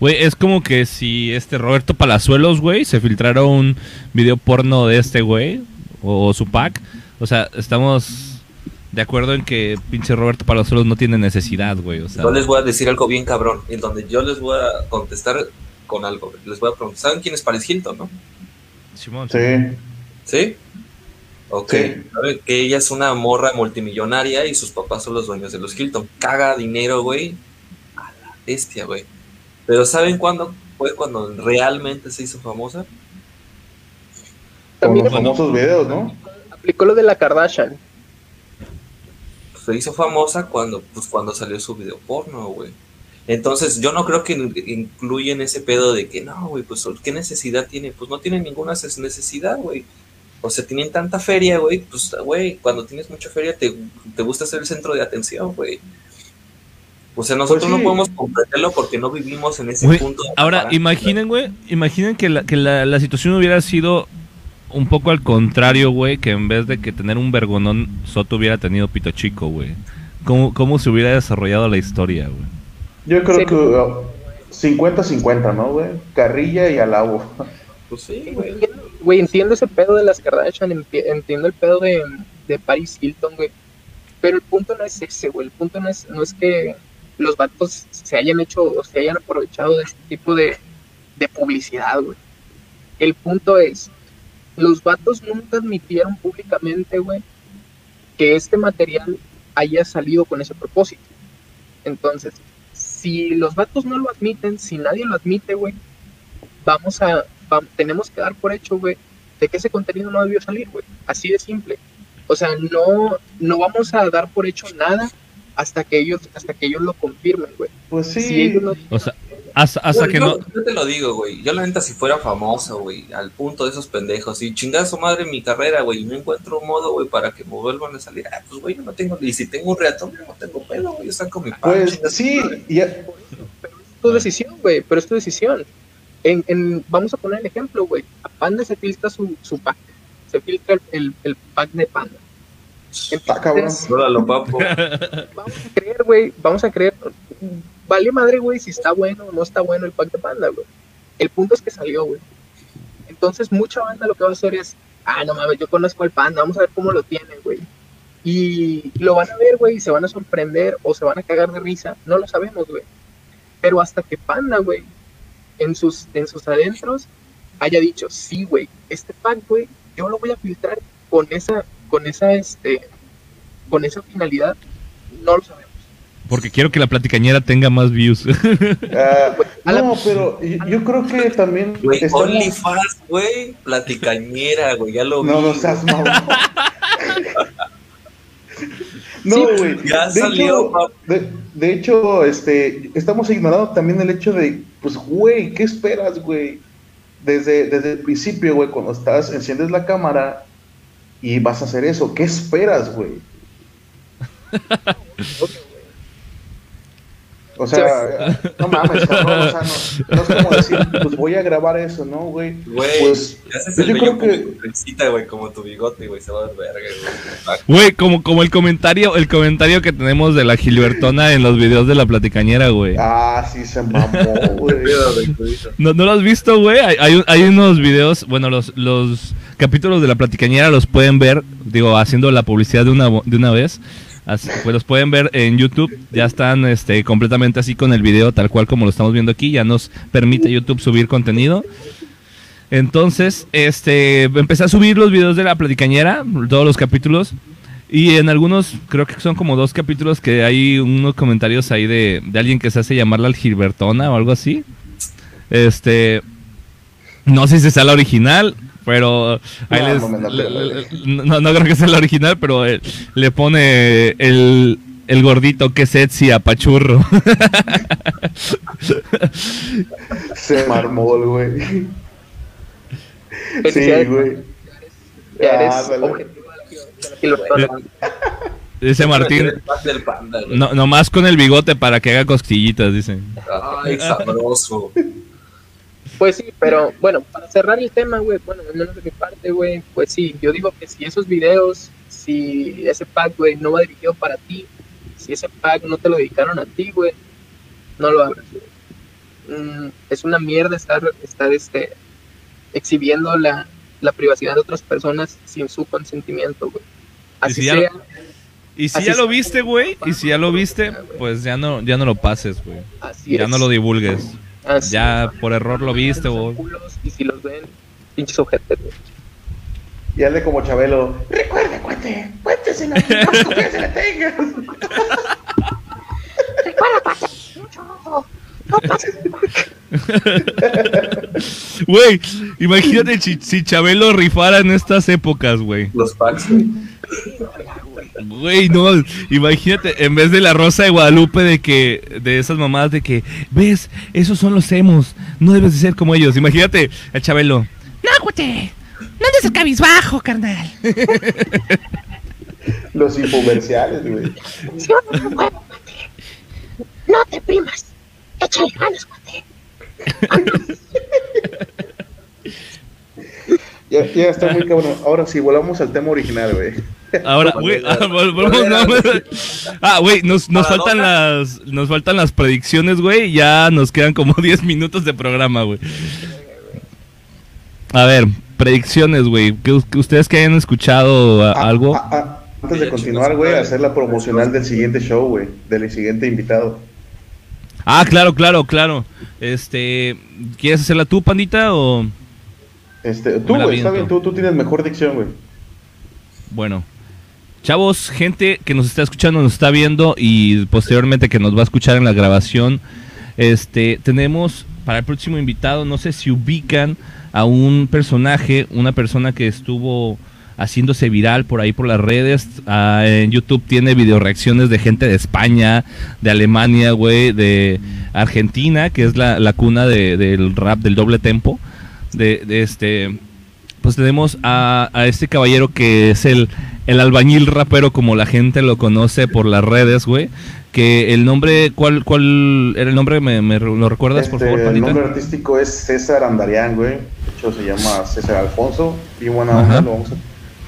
Güey, es como que si este Roberto Palazuelos, güey, se filtrara un video porno de este güey, o su pack. O sea, estamos de acuerdo en que pinche Roberto Palazuelos no tiene necesidad, güey. O sea, Yo les voy a decir algo bien cabrón, en donde yo les voy a contestar con algo. Les voy a preguntar, ¿saben quién es Paris Hilton, no? Simón, Sí, ¿Sí? Ok. Sí. Saben que ella es una morra multimillonaria y sus papás son los dueños de los Hilton. Caga dinero, güey. A la bestia, güey. Pero ¿saben cuándo fue cuando realmente se hizo famosa? Con También los famosos videos, ¿no? Aplicó lo de la Kardashian. Se hizo famosa cuando, pues, cuando salió su video porno, güey. Entonces, yo no creo que in- incluyen ese pedo de que, no, güey, pues, ¿qué necesidad tiene? Pues no tiene ninguna necesidad, güey. O sea, tienen tanta feria, güey, pues, güey, cuando tienes mucha feria te, te gusta ser el centro de atención, güey. O sea, nosotros Pues sí. no podemos comprenderlo porque no vivimos en ese punto. ahora, imaginen, güey, imaginen que, la, que la, la situación hubiera sido un poco al contrario, güey, que en vez de que tener un vergonón, Soto hubiera tenido pito chico, güey. ¿Cómo, ¿Cómo se hubiera desarrollado la historia, güey? Yo creo Sí. que uh, 50-50, ¿no, güey? Carrilla y alabo. Pues sí, güey. Güey, entiendo ese pedo de las Kardashian, entiendo el pedo de, de Paris Hilton, güey. Pero el punto no es ese, güey. El punto no es, no es que los vatos se hayan hecho o se hayan aprovechado de este tipo de, de publicidad, güey. El punto es, los vatos nunca admitieron públicamente, güey, que este material haya salido con ese propósito. Entonces, si los vatos no lo admiten, si nadie lo admite, güey, vamos a, va- tenemos que dar por hecho, güey, de que ese contenido no debió salir, güey. Así de simple. O sea, no, no vamos a dar por hecho nada hasta que ellos, hasta que ellos lo confirmen, güey. Pues sí. Si ellos no, O sea, hasta, hasta Yo- que yo, no... yo te lo digo, güey. Yo la neta si fuera famoso, güey, al punto de esos pendejos, y chingada su madre mi carrera, güey, y no encuentro un modo, güey, para que me vuelvan a salir. Ah, pues, güey, yo no tengo, y si tengo un reato, no tengo pelo, güey, yo saco mi pan. Pues sí, ya, es tu decisión, güey, pero es tu decisión. En, en- vamos a poner el ejemplo, güey. A Panda se filtra su, su pack. Se filtra el, el, el pack de Panda. Está cabrón. Vamos a creer, güey, vamos a creer. Vale madre, güey, si está bueno o no está bueno el pack de panda, güey. El punto es que salió, güey. Entonces, mucha banda lo que va a hacer es, ah, no mames, yo conozco al panda, vamos a ver cómo lo tiene, güey. Y lo van a ver, güey, y se van a sorprender o se van a cagar de risa, no lo sabemos, güey. Pero hasta que panda, güey, en sus, en sus adentros, haya dicho, sí, güey, este pack, güey, yo lo voy a filtrar con esa, con esa, este, con esa finalidad, no lo sabemos. Porque quiero que la platicañera tenga más views. Ah, la- no, pero yo, yo creo que también. Güey, estamos- OnlyFans, güey, platicañera, güey, ya lo vi. No, no seas mamón. No, Sí, güey. ya de, salió, hecho, de hecho, este, estamos ignorando también el hecho de, pues, güey, ¿qué esperas, güey? Desde, desde el principio, güey, cuando estás, enciendes la cámara y vas a hacer eso, ¿qué esperas, güey? O sea, no mames, cabrón, o sea, no, no es como decir, pues voy a grabar eso, ¿no, güey? Güey, Pues, le haces pues el yo creo que- como tu trencita, güey, como tu bigote, güey, se va a ver verga, güey. Güey, como, como el comentario, el comentario que tenemos de la Gilbertona en los videos de la platicañera, güey. Ah, sí se mamó, güey. ¿No, ¿No lo has visto, güey? Hay, hay, un- hay unos videos, bueno, los, los capítulos de la platicañera los pueden ver, digo, haciendo la publicidad de una, vo- de una vez. Pues los pueden ver en YouTube, ya están este, completamente así con el video, tal cual como lo estamos viendo aquí, ya nos permite YouTube subir contenido. Entonces, este, empecé a subir los videos de la platicañera, todos los capítulos, y en algunos, creo que son como dos capítulos que hay unos comentarios ahí de, de alguien que se hace llamar la Gilbertona o algo así. Este, no sé si sea la original, pero ahí No, les- no me la le- pela, le- le- no, no creo que sea la original, pero eh, le pone el, el gordito que es Etsy a Pachurro. Se marmó, el güey. Sí, güey. Ya eres Ah, Gilbertona. Dice Martín, no, nomás con el bigote para que haga costillitas, dicen. Ay, sabroso. Pues sí, pero bueno, para cerrar el tema, güey, bueno, al menos de mi parte, güey, pues sí, yo digo que si esos videos, si ese pack, güey, no va dirigido para ti, si ese pack no te lo dedicaron a ti, güey, no lo abras, güey. Mm, es una mierda estar, estar este, exhibiendo la, la privacidad de otras personas sin su consentimiento, güey. Así si ya sea, Y si ya lo viste, güey, y si ya lo viste, pues ya no, ya no lo pases, güey. Ya es. no lo divulgues. Así Ya por error lo viste, culos, Y si los ven, pinches güey. Y hazle como Chabelo. Recuerde, cuente. Cuénteselo. No confías se le tengas. Recuerda, cuate. Mucho ojo. No Güey, imagínate si, si Chabelo rifara en estas épocas, güey. Los packs, güey. Güey, no, imagínate, en vez de la rosa de Guadalupe de que, de esas mamadas de que, ves, esos son los emos, no debes de ser como ellos. Imagínate a Chabelo. No, güey. No andes el cabizbajo, carnal. Los infomerciales, güey. No. No te primas. Échale ganas, güey. Ya, ya está muy cabrón. Ahora sí, volvamos al tema original, güey. Ahora, güey, ah, no, ah, güey, nos, nos faltan las, nos faltan las predicciones, güey, ya nos quedan como 10 minutos de programa, güey. A ver, predicciones, güey, que, que ustedes que hayan escuchado a- Ah, algo. ah, ah, antes de continuar, güey, hacer la promocional del siguiente show, güey. Del siguiente invitado. Ah, claro, claro, claro. Este, ¿quieres hacerla tú, pandita, o...? Este, tú, güey, está bien, tú, tú tienes mejor dicción, güey. Bueno, chavos, gente que nos está escuchando, nos está viendo y posteriormente que nos va a escuchar en la grabación, este, tenemos para el próximo invitado, no sé si ubican a un personaje, una persona que estuvo haciéndose viral por ahí por las redes, ah, en YouTube tiene video reacciones de gente de España, de Alemania, güey, de Argentina, que es la, la cuna de- del rap del doble tempo, de, de este pues tenemos a, a este caballero que es el, el albañil rapero como la gente lo conoce por las redes, güey. Que el nombre, ¿cuál, cuál era el nombre? ¿Me, me lo recuerdas, por Este, favor, el pandita? nombre artístico es César Andarián, güey. De hecho, se llama César Alfonso. Y buena onda, lo vamos, a,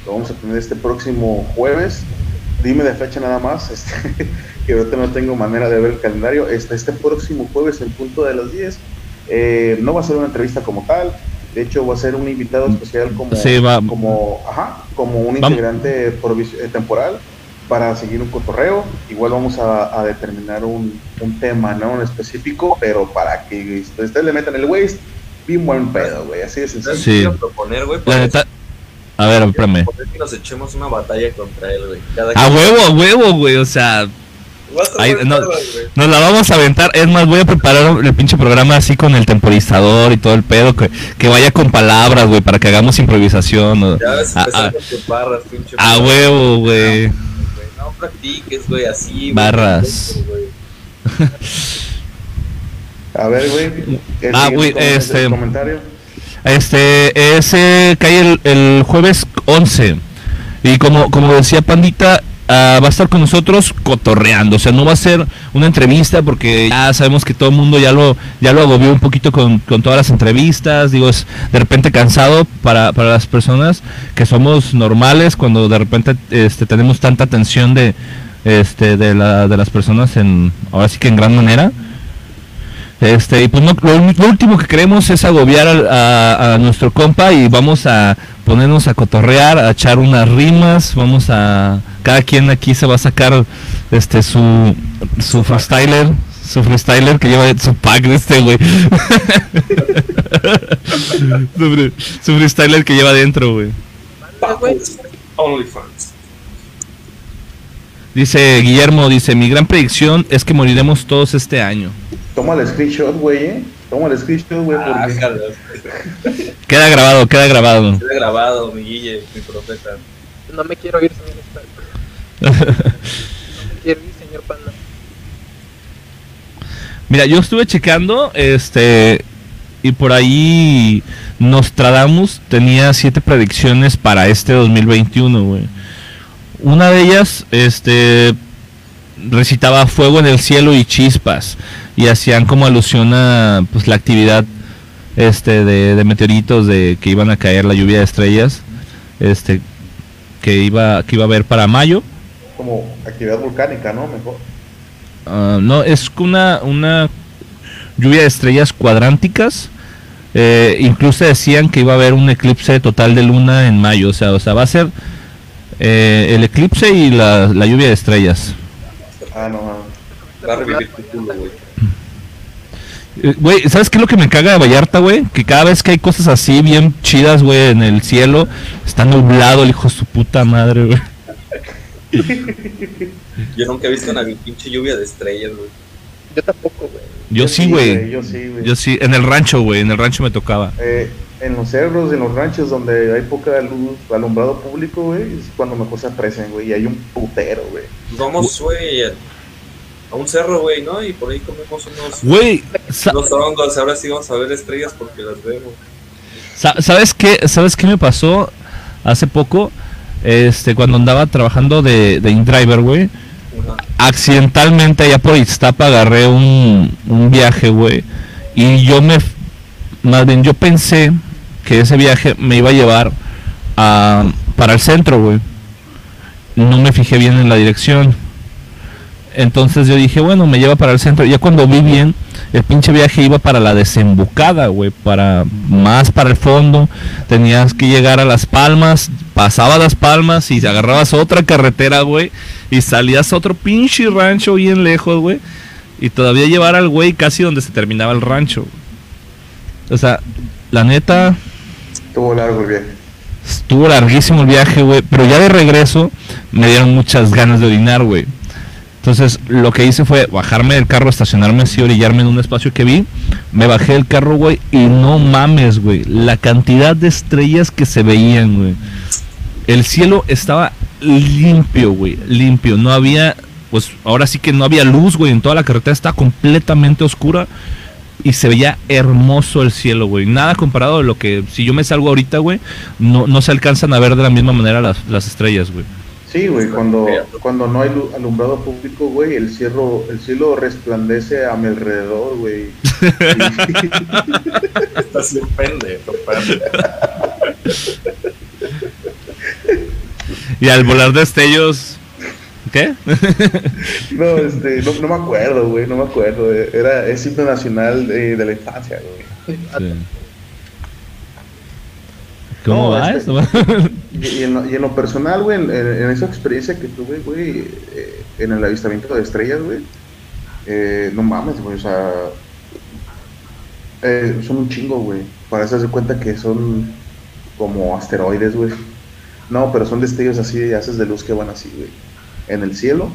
lo vamos a tener este próximo jueves. Dime de fecha nada más, este, que ahorita no tengo manera de ver el calendario. Este, este próximo juevis, en punto de las 10. eh, no va a ser una entrevista como tal. De hecho, va a ser un invitado especial como, Sí, va- como, ajá, como un Vamos. integrante eh, temporal para seguir un cotorreo. Igual vamos a, a determinar un, un tema, ¿no? En específico, pero para que ustedes le metan el waste, bien buen pedo, güey. Así de sencillo. ¿Sabes Sí. proponer, güey? A ver, espérame. que nos echemos una batalla contra él, güey. Cada A huevo, a huevo, güey. O sea, no. nos la vamos a aventar. Es más, voy a preparar el pinche programa así con el temporizador y todo el pedo. Que, que vaya con palabras, güey, para que hagamos improvisación. o- Ya ves, a, a- barras, pinche. a huevo, güey. No practiques, güey, así. güey. Barras. A ver, güey. Ah, güey, este- comentario. Este, ese cae el, el jueves 11. Y como, como decía Pandita, ah, va a estar con nosotros cotorreando. O sea, no va a ser una entrevista porque ya sabemos que todo el mundo ya lo, ya lo agobió un poquito con, con todas las entrevistas. Digo, es de repente cansado para, para las personas que somos normales cuando de repente este, tenemos tanta atención de, este, de, la, de las personas en, ahora sí que en gran manera. Este, y pues no, lo, lo último que queremos es agobiar a, a nuestro compa y vamos a ponernos a cotorrear, a echar unas rimas, vamos a cada quien aquí se va a sacar este su su freestyler, su freestyler que lleva su pack de este güey. su, fre- su freestyler que lleva adentro, güey. OnlyFans. Dice Guillermo, dice, mi gran predicción es que moriremos todos este año. Toma el screenshot, güey, eh. Toma el screenshot, güey, Ah, porque. Queda grabado, queda grabado. Queda grabado, mi Guille, mi profeta. No me quiero ir, señor Stark. No me quiero ir, señor Panda. Mira, yo estuve checando, este, y por ahí Nostradamus tenía siete predicciones para este 2021, güey. Una de ellas, este, recitaba fuego en el cielo y chispas, y hacían como alusión a, pues, la actividad, este, de, de meteoritos, de que iban a caer la lluvia de estrellas, este, que iba, que iba a haber para mayo. como actividad volcánica, ¿no? Mejor. Ah, no, es una, una lluvia de estrellas cuadránticas. Eh, incluso decían que iba a haber un eclipse total de luna en mayo. O sea, o sea va a ser eh, el eclipse y la, la lluvia de estrellas. Ah, no, no. Va a revivir tu culo, güey. Eh, Güey, ¿sabes qué es lo que me caga de Vallarta, güey? Que cada vez que hay cosas así bien chidas, güey, en el cielo, está nublado el hijo de su puta madre, güey. Yo nunca he visto una pinche lluvia de estrellas, güey. Yo tampoco, güey. Yo sí, güey. Yo sí, güey. Yo sí, en el rancho, güey, en el rancho me tocaba. Eh, en los cerros, en los ranchos donde hay poca luz, alumbrado público, güey, es cuando mejor se aprecian, güey. Y hay un putero, güey. Vamos, güey, a un cerro, güey, ¿no? Y por ahí comemos unos, Güey, unos hongos. Ahora sí vamos a ver estrellas porque las vemos. sa- ¿sabes qué? ¿Sabes qué me pasó hace poco? Este, cuando andaba trabajando de, de InDriver, güey. Accidentalmente allá por Iztapa agarré un, un viaje, güey. Y yo me, más bien yo pensé que ese viaje me iba a llevar a, para el centro, güey. No me fijé bien en la dirección. Entonces yo dije, bueno, me lleva para el centro. Ya cuando vi bien, el pinche viaje iba para la desembocada, güey, para más para el fondo. Tenías que llegar a Las Palmas, pasaba Las Palmas y agarrabas otra carretera, güey, y salías a otro pinche rancho bien lejos, güey, y todavía llevar al güey casi donde se terminaba el rancho. O sea, la neta Estuvo largo el viaje. estuvo larguísimo el viaje, güey, pero ya de regreso me dieron muchas ganas de orinar, güey. Entonces, lo que hice fue bajarme del carro, estacionarme así, orillarme en un espacio que vi. Me bajé del carro, güey, y no mames, güey. La cantidad de estrellas que se veían, güey. El cielo estaba limpio, güey, limpio. No había, pues ahora sí que no había luz, güey. En toda la carretera estaba completamente oscura. Y se veía hermoso el cielo, güey. Nada comparado a lo que, si yo me salgo ahorita, güey, no, no se alcanzan a ver de la misma manera las, las estrellas, güey. Sí, güey, cuando, cuando no hay lu- alumbrado público, güey, el cielo, el cielo resplandece a mi alrededor, güey. Estás bien pendejo. Y al volar destellos, ¿qué? No, este, no, no me acuerdo, güey, no me acuerdo. Era, es himno nacional de, de la infancia, güey. ¿Cómo No, va este- eso? Y, y en lo, y en lo personal, güey, en, esa experiencia que tuve, güey, eh, en el avistamiento de estrellas, güey, eh, no mames, güey, o sea, eh, son un chingo, güey. Para hacerse cuenta que son como asteroides, güey. No, pero son destellos así de haces de luz que van así, güey, en el cielo.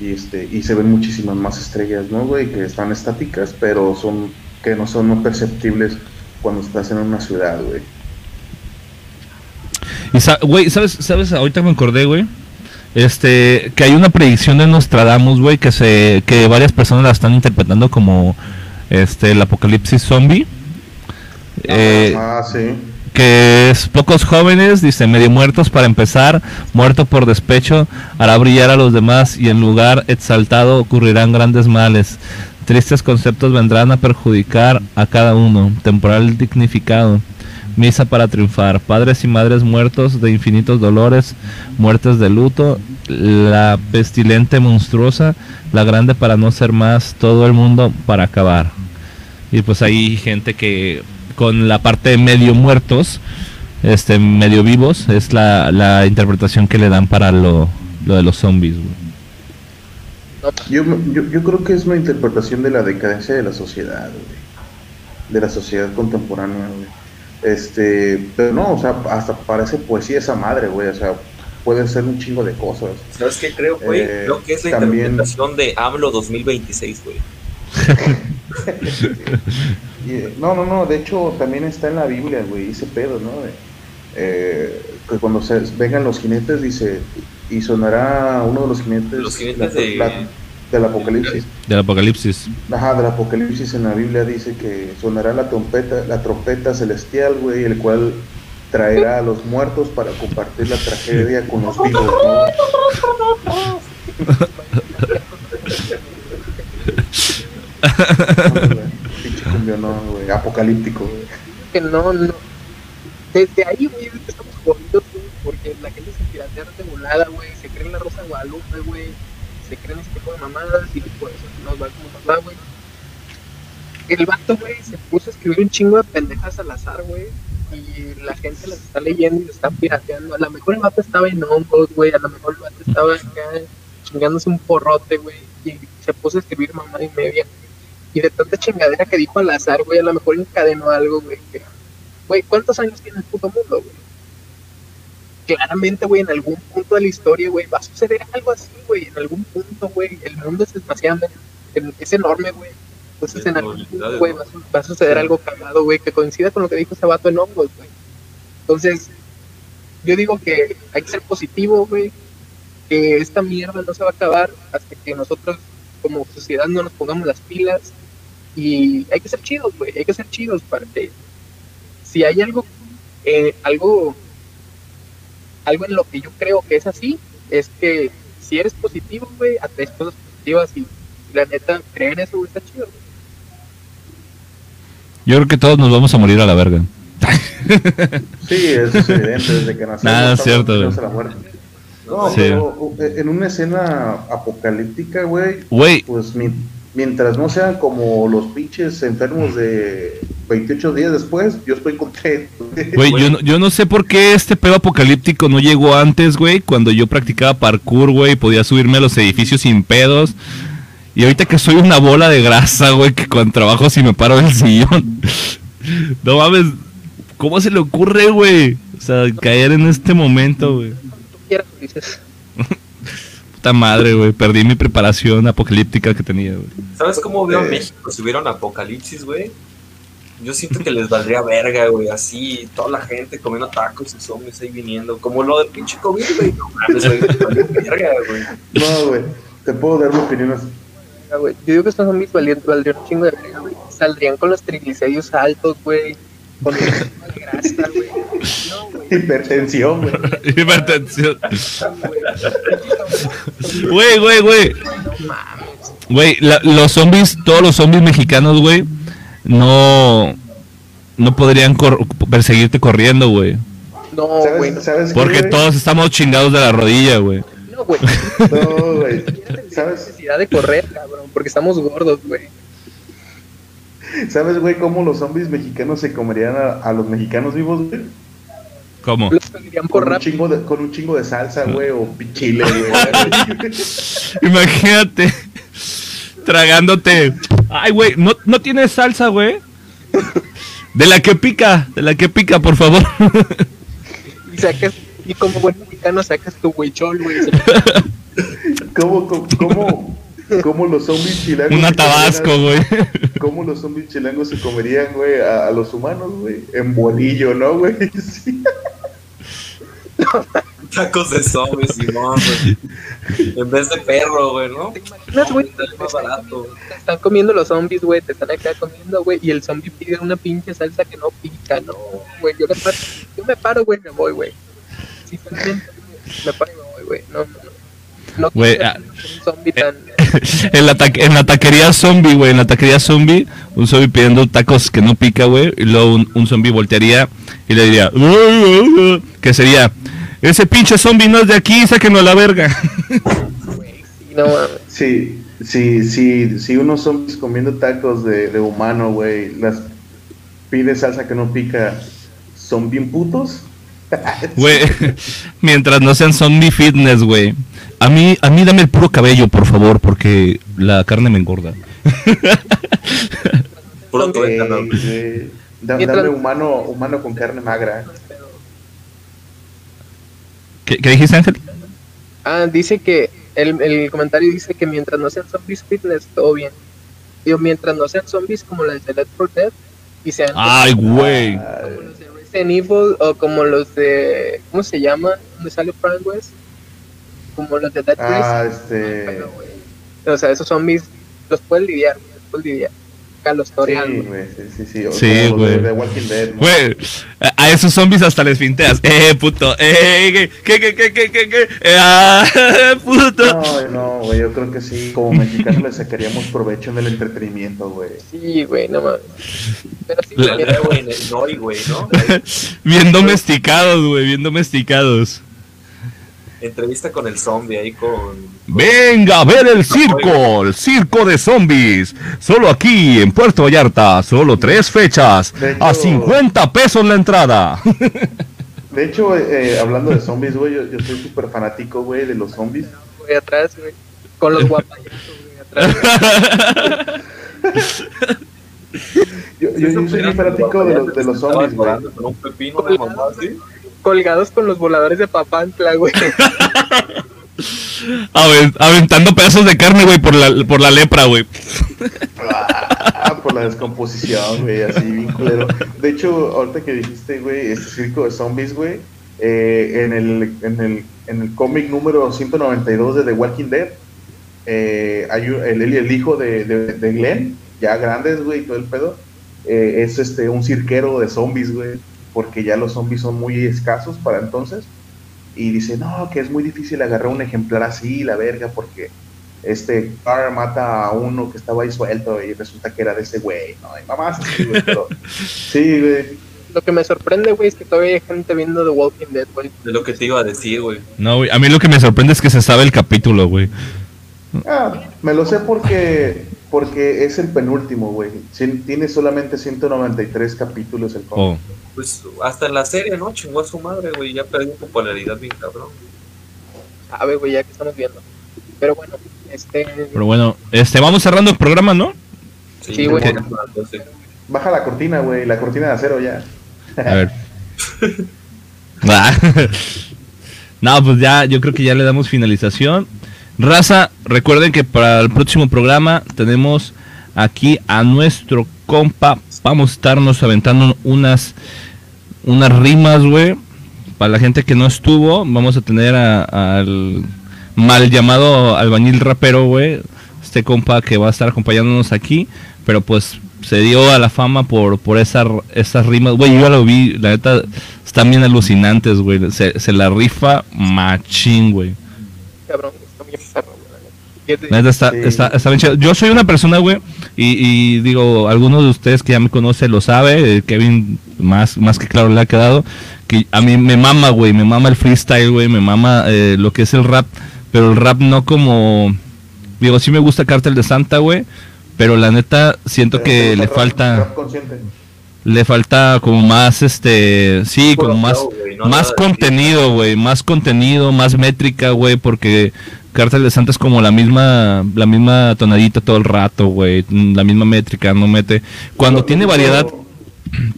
Y, este, y se ven muchísimas más estrellas, ¿no, güey? Que están estáticas, pero son que no son no perceptibles cuando estás en una ciudad, güey. Y sa- güey, ¿sabes, ¿sabes? Ahorita me acordé, güey. Este, que hay una predicción de Nostradamus, güey, que se que varias personas la están interpretando como este el apocalipsis zombie. Eh, ah, sí. Que es pocos jóvenes, dice, medio muertos para empezar, muerto por despecho, hará brillar a los demás y en lugar exaltado ocurrirán grandes males. Tristes conceptos vendrán a perjudicar a cada uno, temporal dignificado. Misa para triunfar, padres y madres muertos de infinitos dolores, muertes de luto, la pestilente monstruosa, la grande para no ser más, todo el mundo para acabar. Y pues hay gente que con la parte de medio muertos, este medio vivos, es la, la interpretación que le dan para lo, lo de los zombies. güey. Yo, yo, yo creo que es una interpretación de la decadencia de la sociedad, güey. De la sociedad contemporánea, güey. Este, pero no, o sea, hasta parece poesía esa madre, güey. O sea, puede ser un chingo de cosas. ¿Sabes qué creo, güey? Eh, creo que es la también- interpretación de AMLO 2026, güey. Y, no, no, no, de hecho también está en la Biblia, güey, ese pedo, ¿no? De, eh, que cuando se vengan los jinetes, dice, y sonará uno de los jinetes, Los jinetes la- de- la- del apocalipsis. Del apocalipsis. Ajá, del Apocalipsis en la Biblia dice que sonará la trompeta, la trompeta celestial, güey, el cual traerá a los muertos para compartir la tragedia con los vivos, ¿no? Pinche cumbianón, güey, apocalíptico, güey. que no, no. Desde ahí, güey, estamos jodidos, güey, porque la gente se piratea de volada, güey, se cree en la Rosa Guadalupe, güey, se creen ese tipo de mamadas y por eso nos va como nos va, güey. El vato, güey, se puso a escribir un chingo de pendejas al azar, güey, y la gente las está leyendo y lo está pirateando. A lo mejor el vato estaba en hongos, güey, a lo mejor el vato estaba acá chingándose un porrote, güey, y se puso a escribir mamada y media. Y de tanta chingadera que dijo al azar, güey, a lo mejor encadenó algo, güey, Güey, ¿cuántos años tiene el puto mundo, güey? Claramente, güey, en algún punto de la historia, güey, va a suceder algo así, güey. En algún punto, güey, el mundo es demasiado, es enorme, güey. Entonces en algún punto, güey, ¿no? va, a- va a suceder algo cagado, güey, que coincida con lo que dijo ese vato en hongos, güey. Entonces, yo digo que hay que ser positivo, güey, que esta mierda no se va a acabar hasta que nosotros como sociedad no nos pongamos las pilas y hay que ser chidos, güey, hay que ser chidos para que si hay algo, eh, algo, algo en lo que yo creo que es así, es que si eres positivo, güey, atraes cosas positivas y la neta, creer eso, güey, está chido. güey. Yo creo que todos nos vamos a morir a la verga. Sí, eso es evidente, desde que nacimos. Nada, es cierto, güey. a la muerte. No, Sí. pero eh, en una escena apocalíptica, güey, Güey, pues mi- mientras no sean como los pinches enfermos de 28 días después, yo estoy contento. güey, yo no, yo no sé por qué este pedo apocalíptico no llegó antes, güey, cuando yo practicaba parkour, güey, podía subirme a los edificios sin pedos. Y ahorita que soy una bola de grasa, güey, que con trabajo si me paro del sillón. No mames, ¿cómo se le ocurre, güey? O sea, caer en este momento, güey. Tú quieras, dices. Puta madre, güey, perdí mi preparación apocalíptica que tenía, güey. ¿Sabes cómo veo a Eh. México si hubiera un apocalipsis, güey? Yo siento que les valdría verga, güey, así, toda la gente comiendo tacos y zombies ahí viniendo, como lo del pinche COVID, güey. No mames, güey, verga, güey. No, güey, te puedo dar mi opinión así. Ah, güey, Yo digo que estos zombies valdrían un chingo de verga, güey. Saldrían con los triglicéridos altos, güey. Con el de grasa, güey. No, güey. Hipertensión, güey. Hipertensión. güey. Güey, güey, güey. Los zombies, todos los zombies mexicanos, güey, no, no podrían cor- perseguirte corriendo, güey. No, güey. ¿Sabes, ¿sabes qué, Porque güey? todos estamos chingados de la rodilla, güey. No, güey. No, güey. ¿Sabes? ¿Sabes? necesidad de correr, cabrón. Porque estamos gordos, güey. ¿Sabes, güey, cómo los zombies mexicanos se comerían a, a los mexicanos vivos, güey? ¿Cómo? Los Con un, chingo de, con un chingo de salsa, güey, o chile, güey. Imagínate tragándote. Ay, güey, no, no tienes salsa, güey. De la que pica, de la que pica, por favor. Y sacas. Y como buen mexicano sacas tu huichol, güey. ¿Cómo, cómo, cómo, cómo los zombies chilangos... Una tabasco, güey. ¿Cómo los zombies chilangos se comerían, güey, a, a los humanos, güey? En bolillo, ¿no, güey? Sí. Tacos de zombies, Simón, güey. En vez de perro, güey, ¿no? ¿Te imaginas, güey? Sale más barato. Te están comiendo los zombies, güey. Te están acá comiendo, güey. Y el zombie pide una pinche salsa que no pica, no, güey. Yo, me paro- yo me paro, güey, me voy, güey. Sinceramente, me paro y me voy, güey. No, no, no. No Güey, quiero ah, ser un zombie tan. en, la ta- en la taquería zombie, güey, en la taquería zombie, un zombie pidiendo tacos que no pica, güey, y luego un, un zombie voltearía y le diría, que sería, ese pinche zombie no es de aquí, sáquenlo a la verga. Güey, sí, no mames. Sí, sí, sí, sí, unos zombies comiendo tacos de, de humano, güey, las pide salsa que no pica, ¿son bien putos? Güey, mientras no sean zombie fitness, güey. A mí, a mí dame el puro cabello, por favor, porque la carne me engorda. Puro Eh, dame humano, humano con carne magra. ¿Qué, qué dijiste, Ángel? Ah, dice que. El, el comentario dice que mientras no sean zombies fitness, todo bien. Digo, mientras no sean zombies como los de Left 4 Dead y sean Ay, güey. como los de Resident Evil o como los de. ¿Cómo se llama? ¿Dónde sale Frank West? Como los de Dead Ah, Race. este... Güey, O sea, esos zombies los puedes lidiar, los puedes lidiar. Acá los Sí, torean, sí, sí, sí. güey. de Walking Dead, ¿no? Güey, a a esos zombies hasta les finteas. Eh, puto. Eh, ¿qué, qué, qué, qué, qué, qué? Eh, ah, puto. No, no, güey, yo creo que sí, como mexicanos le sacaríamos provecho en el entretenimiento, güey. Sí, güey, no mames. Pero sí, güey, en el Noi, güey, ¿no? Bien domesticados, güey, bien domesticados. Entrevista con el zombie ahí con. Venga a ver el circo, el circo de zombies. Solo aquí en Puerto Vallarta, solo tres fechas. A hecho- 50 pesos la entrada. De hecho, eh, hablando de zombies, güey, yo, yo soy súper fanático, güey, de los zombies. güey, atrás, güey. Con los guapayazos, güey, atrás. Yo, yo, yo soy muy fanático de los, de los zombies, güey. Con un pepino de mamá, ¿sí? Colgados con los voladores de Papantla, güey. Aven- aventando pedazos de carne, güey, por la, por la lepra, güey. Ah, por la descomposición, güey, así bien culero. De hecho, ahorita que dijiste, güey, este circo de zombies, güey, eh, en el, en el, en el cómic número 192 de The Walking Dead, eh, hay un- el, el, hijo de, de, de Glenn, ya grandes, güey, todo el pedo, eh, es este un cirquero de zombies, güey, porque ya los zombies son muy escasos para entonces. Y dice, no, que es muy difícil agarrar un ejemplar así, la verga, porque este Carr mata a uno que estaba ahí suelto y resulta que era de ese güey, ¿no? Y mamás así, güey, pero sí, güey. Lo que me sorprende, güey, es que todavía hay gente viendo The Walking Dead, güey. De lo que te iba a decir, güey. No, güey, a mí lo que me sorprende es que se sabe el capítulo, güey. Ah, me lo sé porque porque es el penúltimo, güey. Tiene solamente 193 capítulos el cómic. Oh. Pues hasta en la serie, ¿no? Chingó a su madre, güey. Ya perdió popularidad bien cabrón. Sabe, güey, ya que estamos viendo. Pero bueno, este. Pero bueno, este, vamos cerrando el programa, ¿no? Sí, güey. sí. Baja la cortina, güey, la cortina de acero ya. A ver. Ah. no, pues ya, yo creo que ya le damos finalización. Raza, recuerden que para el próximo programa tenemos aquí a nuestro compa. Vamos a estarnos aventando unas, unas rimas, güey. Para la gente que no estuvo, vamos a tener al mal llamado albañil rapero, güey. Este compa que va a estar acompañándonos aquí. Pero pues se dio a la fama por, por esa, esas rimas. Güey, yo ya lo vi, la neta, están bien alucinantes, güey. Se, se la rifa machín, güey. Cabrón, está bien perro, güey. la neta. Y es de- La neta está, Sí. está, está bien chido. Yo soy una persona, güey, y, y digo, algunos de ustedes que ya me conocen lo sabe, eh, Kevin más, más que claro le ha quedado, que a mí me mama, güey, me mama el freestyle, güey, me mama eh, lo que es el rap, pero el rap no como, digo, sí me gusta Cártel de Santa, güey, pero la neta siento que le Rap- falta, rap le falta como más, este, sí, como más, no más contenido, güey, más contenido, más métrica, güey, porque Cártel de Santa es como la misma, la misma tonadita todo el rato, güey, la misma métrica, no mete. Cuando Lo- tiene dijo- variedad,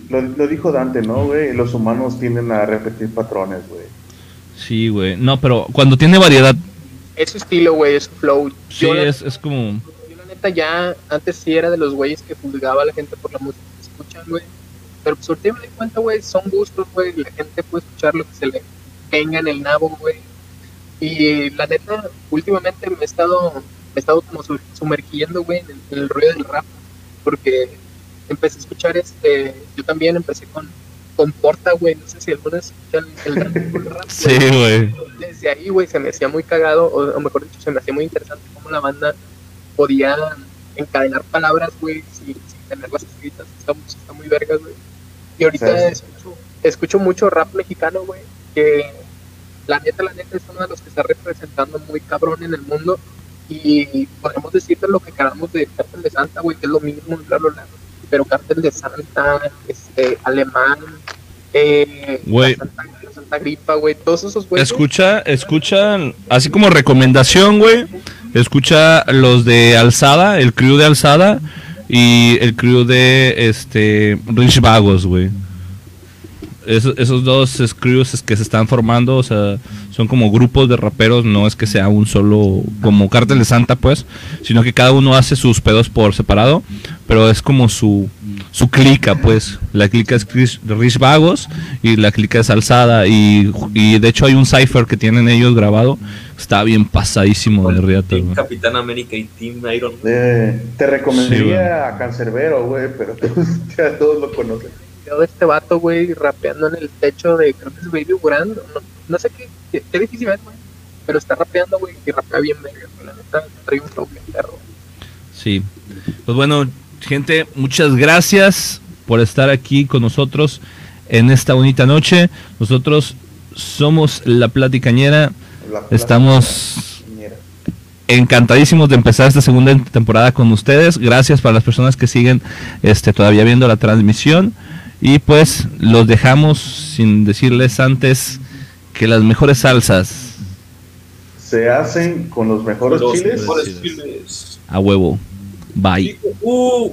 Lo, lo dijo Dante, ¿no, güey? Los humanos tienden a repetir patrones, güey. sí, güey, no, pero cuando tiene variedad, Es su estilo, güey, es su flow. sí, Yo, la- es, es como, yo la neta ya, antes sí era de los güeyes que juzgaba a la gente por la música que escuchan, güey. Pero pues ahorita me di cuenta, güey, son gustos, güey. La gente puede escuchar lo que se le venga en el nabo, güey. Y la neta, últimamente me he estado, me he estado como su- sumergiendo, güey, en el, en el rollo del rap. Porque empecé a escuchar este, yo también empecé con, con Porta, güey. No sé si algunas escuchan el rap. el rap, sí, güey desde ahí, güey, se me hacía muy cagado, o, o mejor dicho, se me hacía muy interesante cómo la banda podía encadenar palabras, güey, sin, sin tenerlas escritas. Está, muy- está muy vergas, güey. Y ahorita Sí. escucho, escucho mucho rap mexicano, güey, que la neta, la neta es uno de los que está representando muy cabrón en el mundo. Y podemos decirte lo que queramos de Cártel de Santa, güey, que es lo mismo, bla, bla, bla. Pero Cártel de Santa, este, Alemán, eh, Güey. la Santa, la Santa Gripa, güey, todos esos güeyes. escucha, escucha, así como recomendación, güey, escucha los de Alzada, el crew de Alzada y el crew de, este, Rich Vagos, güey. Esos, esos dos es- crews es que se están formando, o sea, son como grupos de raperos, no es que sea un solo, como Cártel de Santa, pues, sino que cada uno hace sus pedos por separado, pero es como su, su clica, pues. La clica es Chris- Rich Vagos y la clica es Alzada, y, y de hecho hay un cipher que tienen ellos grabado, está bien pasadísimo de riata. Capitán América y Team Iron. Eh, te Sí, recomendaría güey. a Cancerbero, güey, pero ya todos lo conocen. Video de este vato, güey, rapeando en el techo de, creo que es Baby Grand, no, no sé qué, qué, qué difícil es, güey, pero está rapeando, güey, y rapea bien verga, güey, la neta, trae un flow bien perro. Sí. Pues bueno, gente, muchas gracias por estar aquí con nosotros en esta bonita noche. Nosotros somos La Platicañera. La- la- Estamos encantadísimos de empezar esta segunda temporada con ustedes. Gracias para las personas que siguen este, todavía viendo la transmisión. Y pues los dejamos sin decirles antes que las mejores salsas Se hacen con los mejores Los chiles. mejores chiles. a huevo. Bye. Uh,